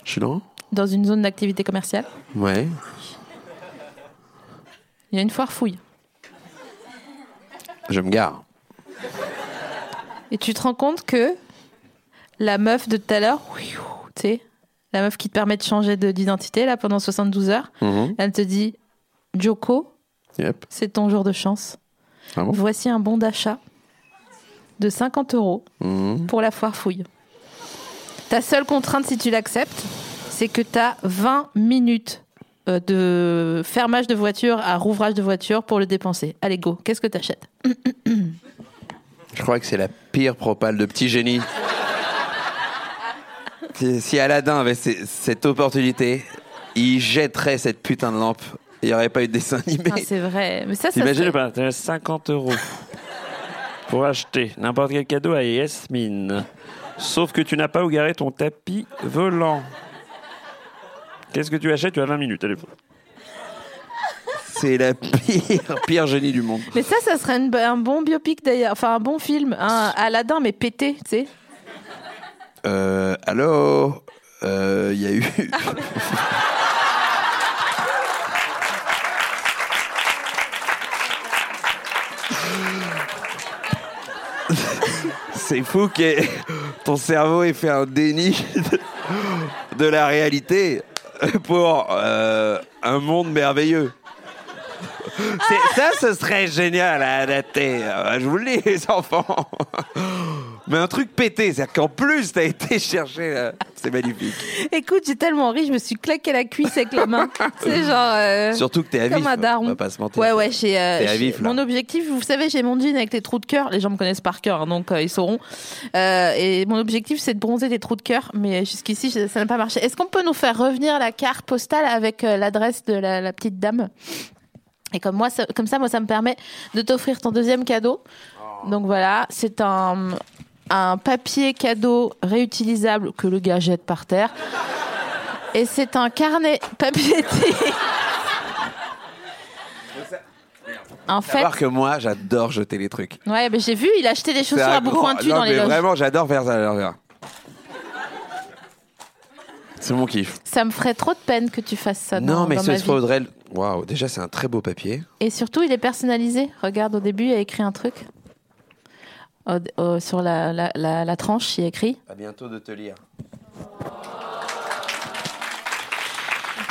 Je suis dans dans une zone d'activité commerciale. Ouais. Il y a une foire fouille. Je me gare. Et tu te rends compte que la meuf de tout à l'heure, tu sais, la meuf qui te permet de changer de- d'identité là pendant 72 heures, Mhm. elle te dit Joko, Yep. c'est ton jour de chance. Ah bon? Voici un bon d'achat de 50 euros Mhm. pour la foire fouille. Ta seule contrainte, si tu l'acceptes, c'est que tu as 20 minutes euh, de fermage de voiture à rouvrage de voiture pour le dépenser. Allez, go, qu'est-ce que tu achètes Je crois que c'est la pire propale de petit génie. *laughs* si, si Aladdin avait cette opportunité, il jetterait cette putain de lampe. Il n'y aurait pas eu de dessin animé. Ah, C'est vrai. Mais ça, ça T'imagines serait- pas, t'as 50 euros pour acheter n'importe quel cadeau à Yasmine. Sauf que tu n'as pas où garer ton tapis volant. Qu'est-ce que tu achètes? Tu as 20 minutes, allez. C'est la pire, pire génie du monde. Mais ça, ça serait une- un bon biopic d'ailleurs. Enfin, un bon film. Un Aladdin, mais pété, tu sais. Euh, Euh, Il y a eu. *laughs* C'est fou que ton cerveau ait fait un déni de, la réalité pour euh, un monde merveilleux. Ça, ce serait génial à adapter. Euh, Je vous le dis, les enfants. Mais un truc pété, c'est-à-dire qu'en plus, t'as été chercher. là. C'est magnifique. Écoute, j'ai tellement ri, je me suis claqué la cuisse avec la main. C'est genre. euh, Surtout que t'es à comme vif. un daron. On va pas se mentir. Ouais, ouais, j'ai. euh, T'es à j'ai- vif, là. mon objectif, vous savez, j'ai mon jean avec les trous de cœur. Les gens me connaissent par cœur, hein, donc euh, ils sauront. Euh, et mon objectif, c'est de bronzer des trous de cœur, mais jusqu'ici, je- ça n'a pas marché. Est-ce qu'on peut nous faire revenir la carte postale avec euh, l'adresse de la, la petite dame? Et comme moi, ça, comme ça, moi, ça me permet de t'offrir ton deuxième cadeau. Donc voilà, c'est un un papier cadeau réutilisable que le gars jette par terre. Et c'est un carnet papier *laughs* En fait, Savoir que moi, j'adore jeter les trucs. ouais, mais j'ai vu, il a acheté des chaussures à bout grand- pointu non, dans les loges. Vraiment, j'adore faire ça. C'est mon kiff. Ça me ferait trop de peine que tu fasses ça non, dans, mais dans ce ma Waouh, déjà, c'est un très beau papier. Et surtout, il est personnalisé. Regarde, au début, il a écrit un truc. Au- au- sur la, la, la, la tranche, il y a écrit À bientôt de te lire.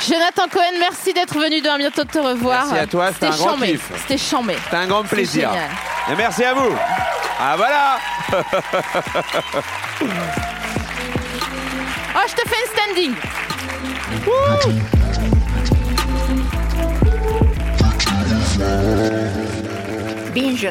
Jonathan Cohen, merci d'être venu dans bientôt de te revoir. Merci à toi, c'était un grand chambé. kiff. C'était chambé. C'était un grand plaisir. Et merci à vous. Ah voilà *laughs* Oh, je te fais un standing. Binge.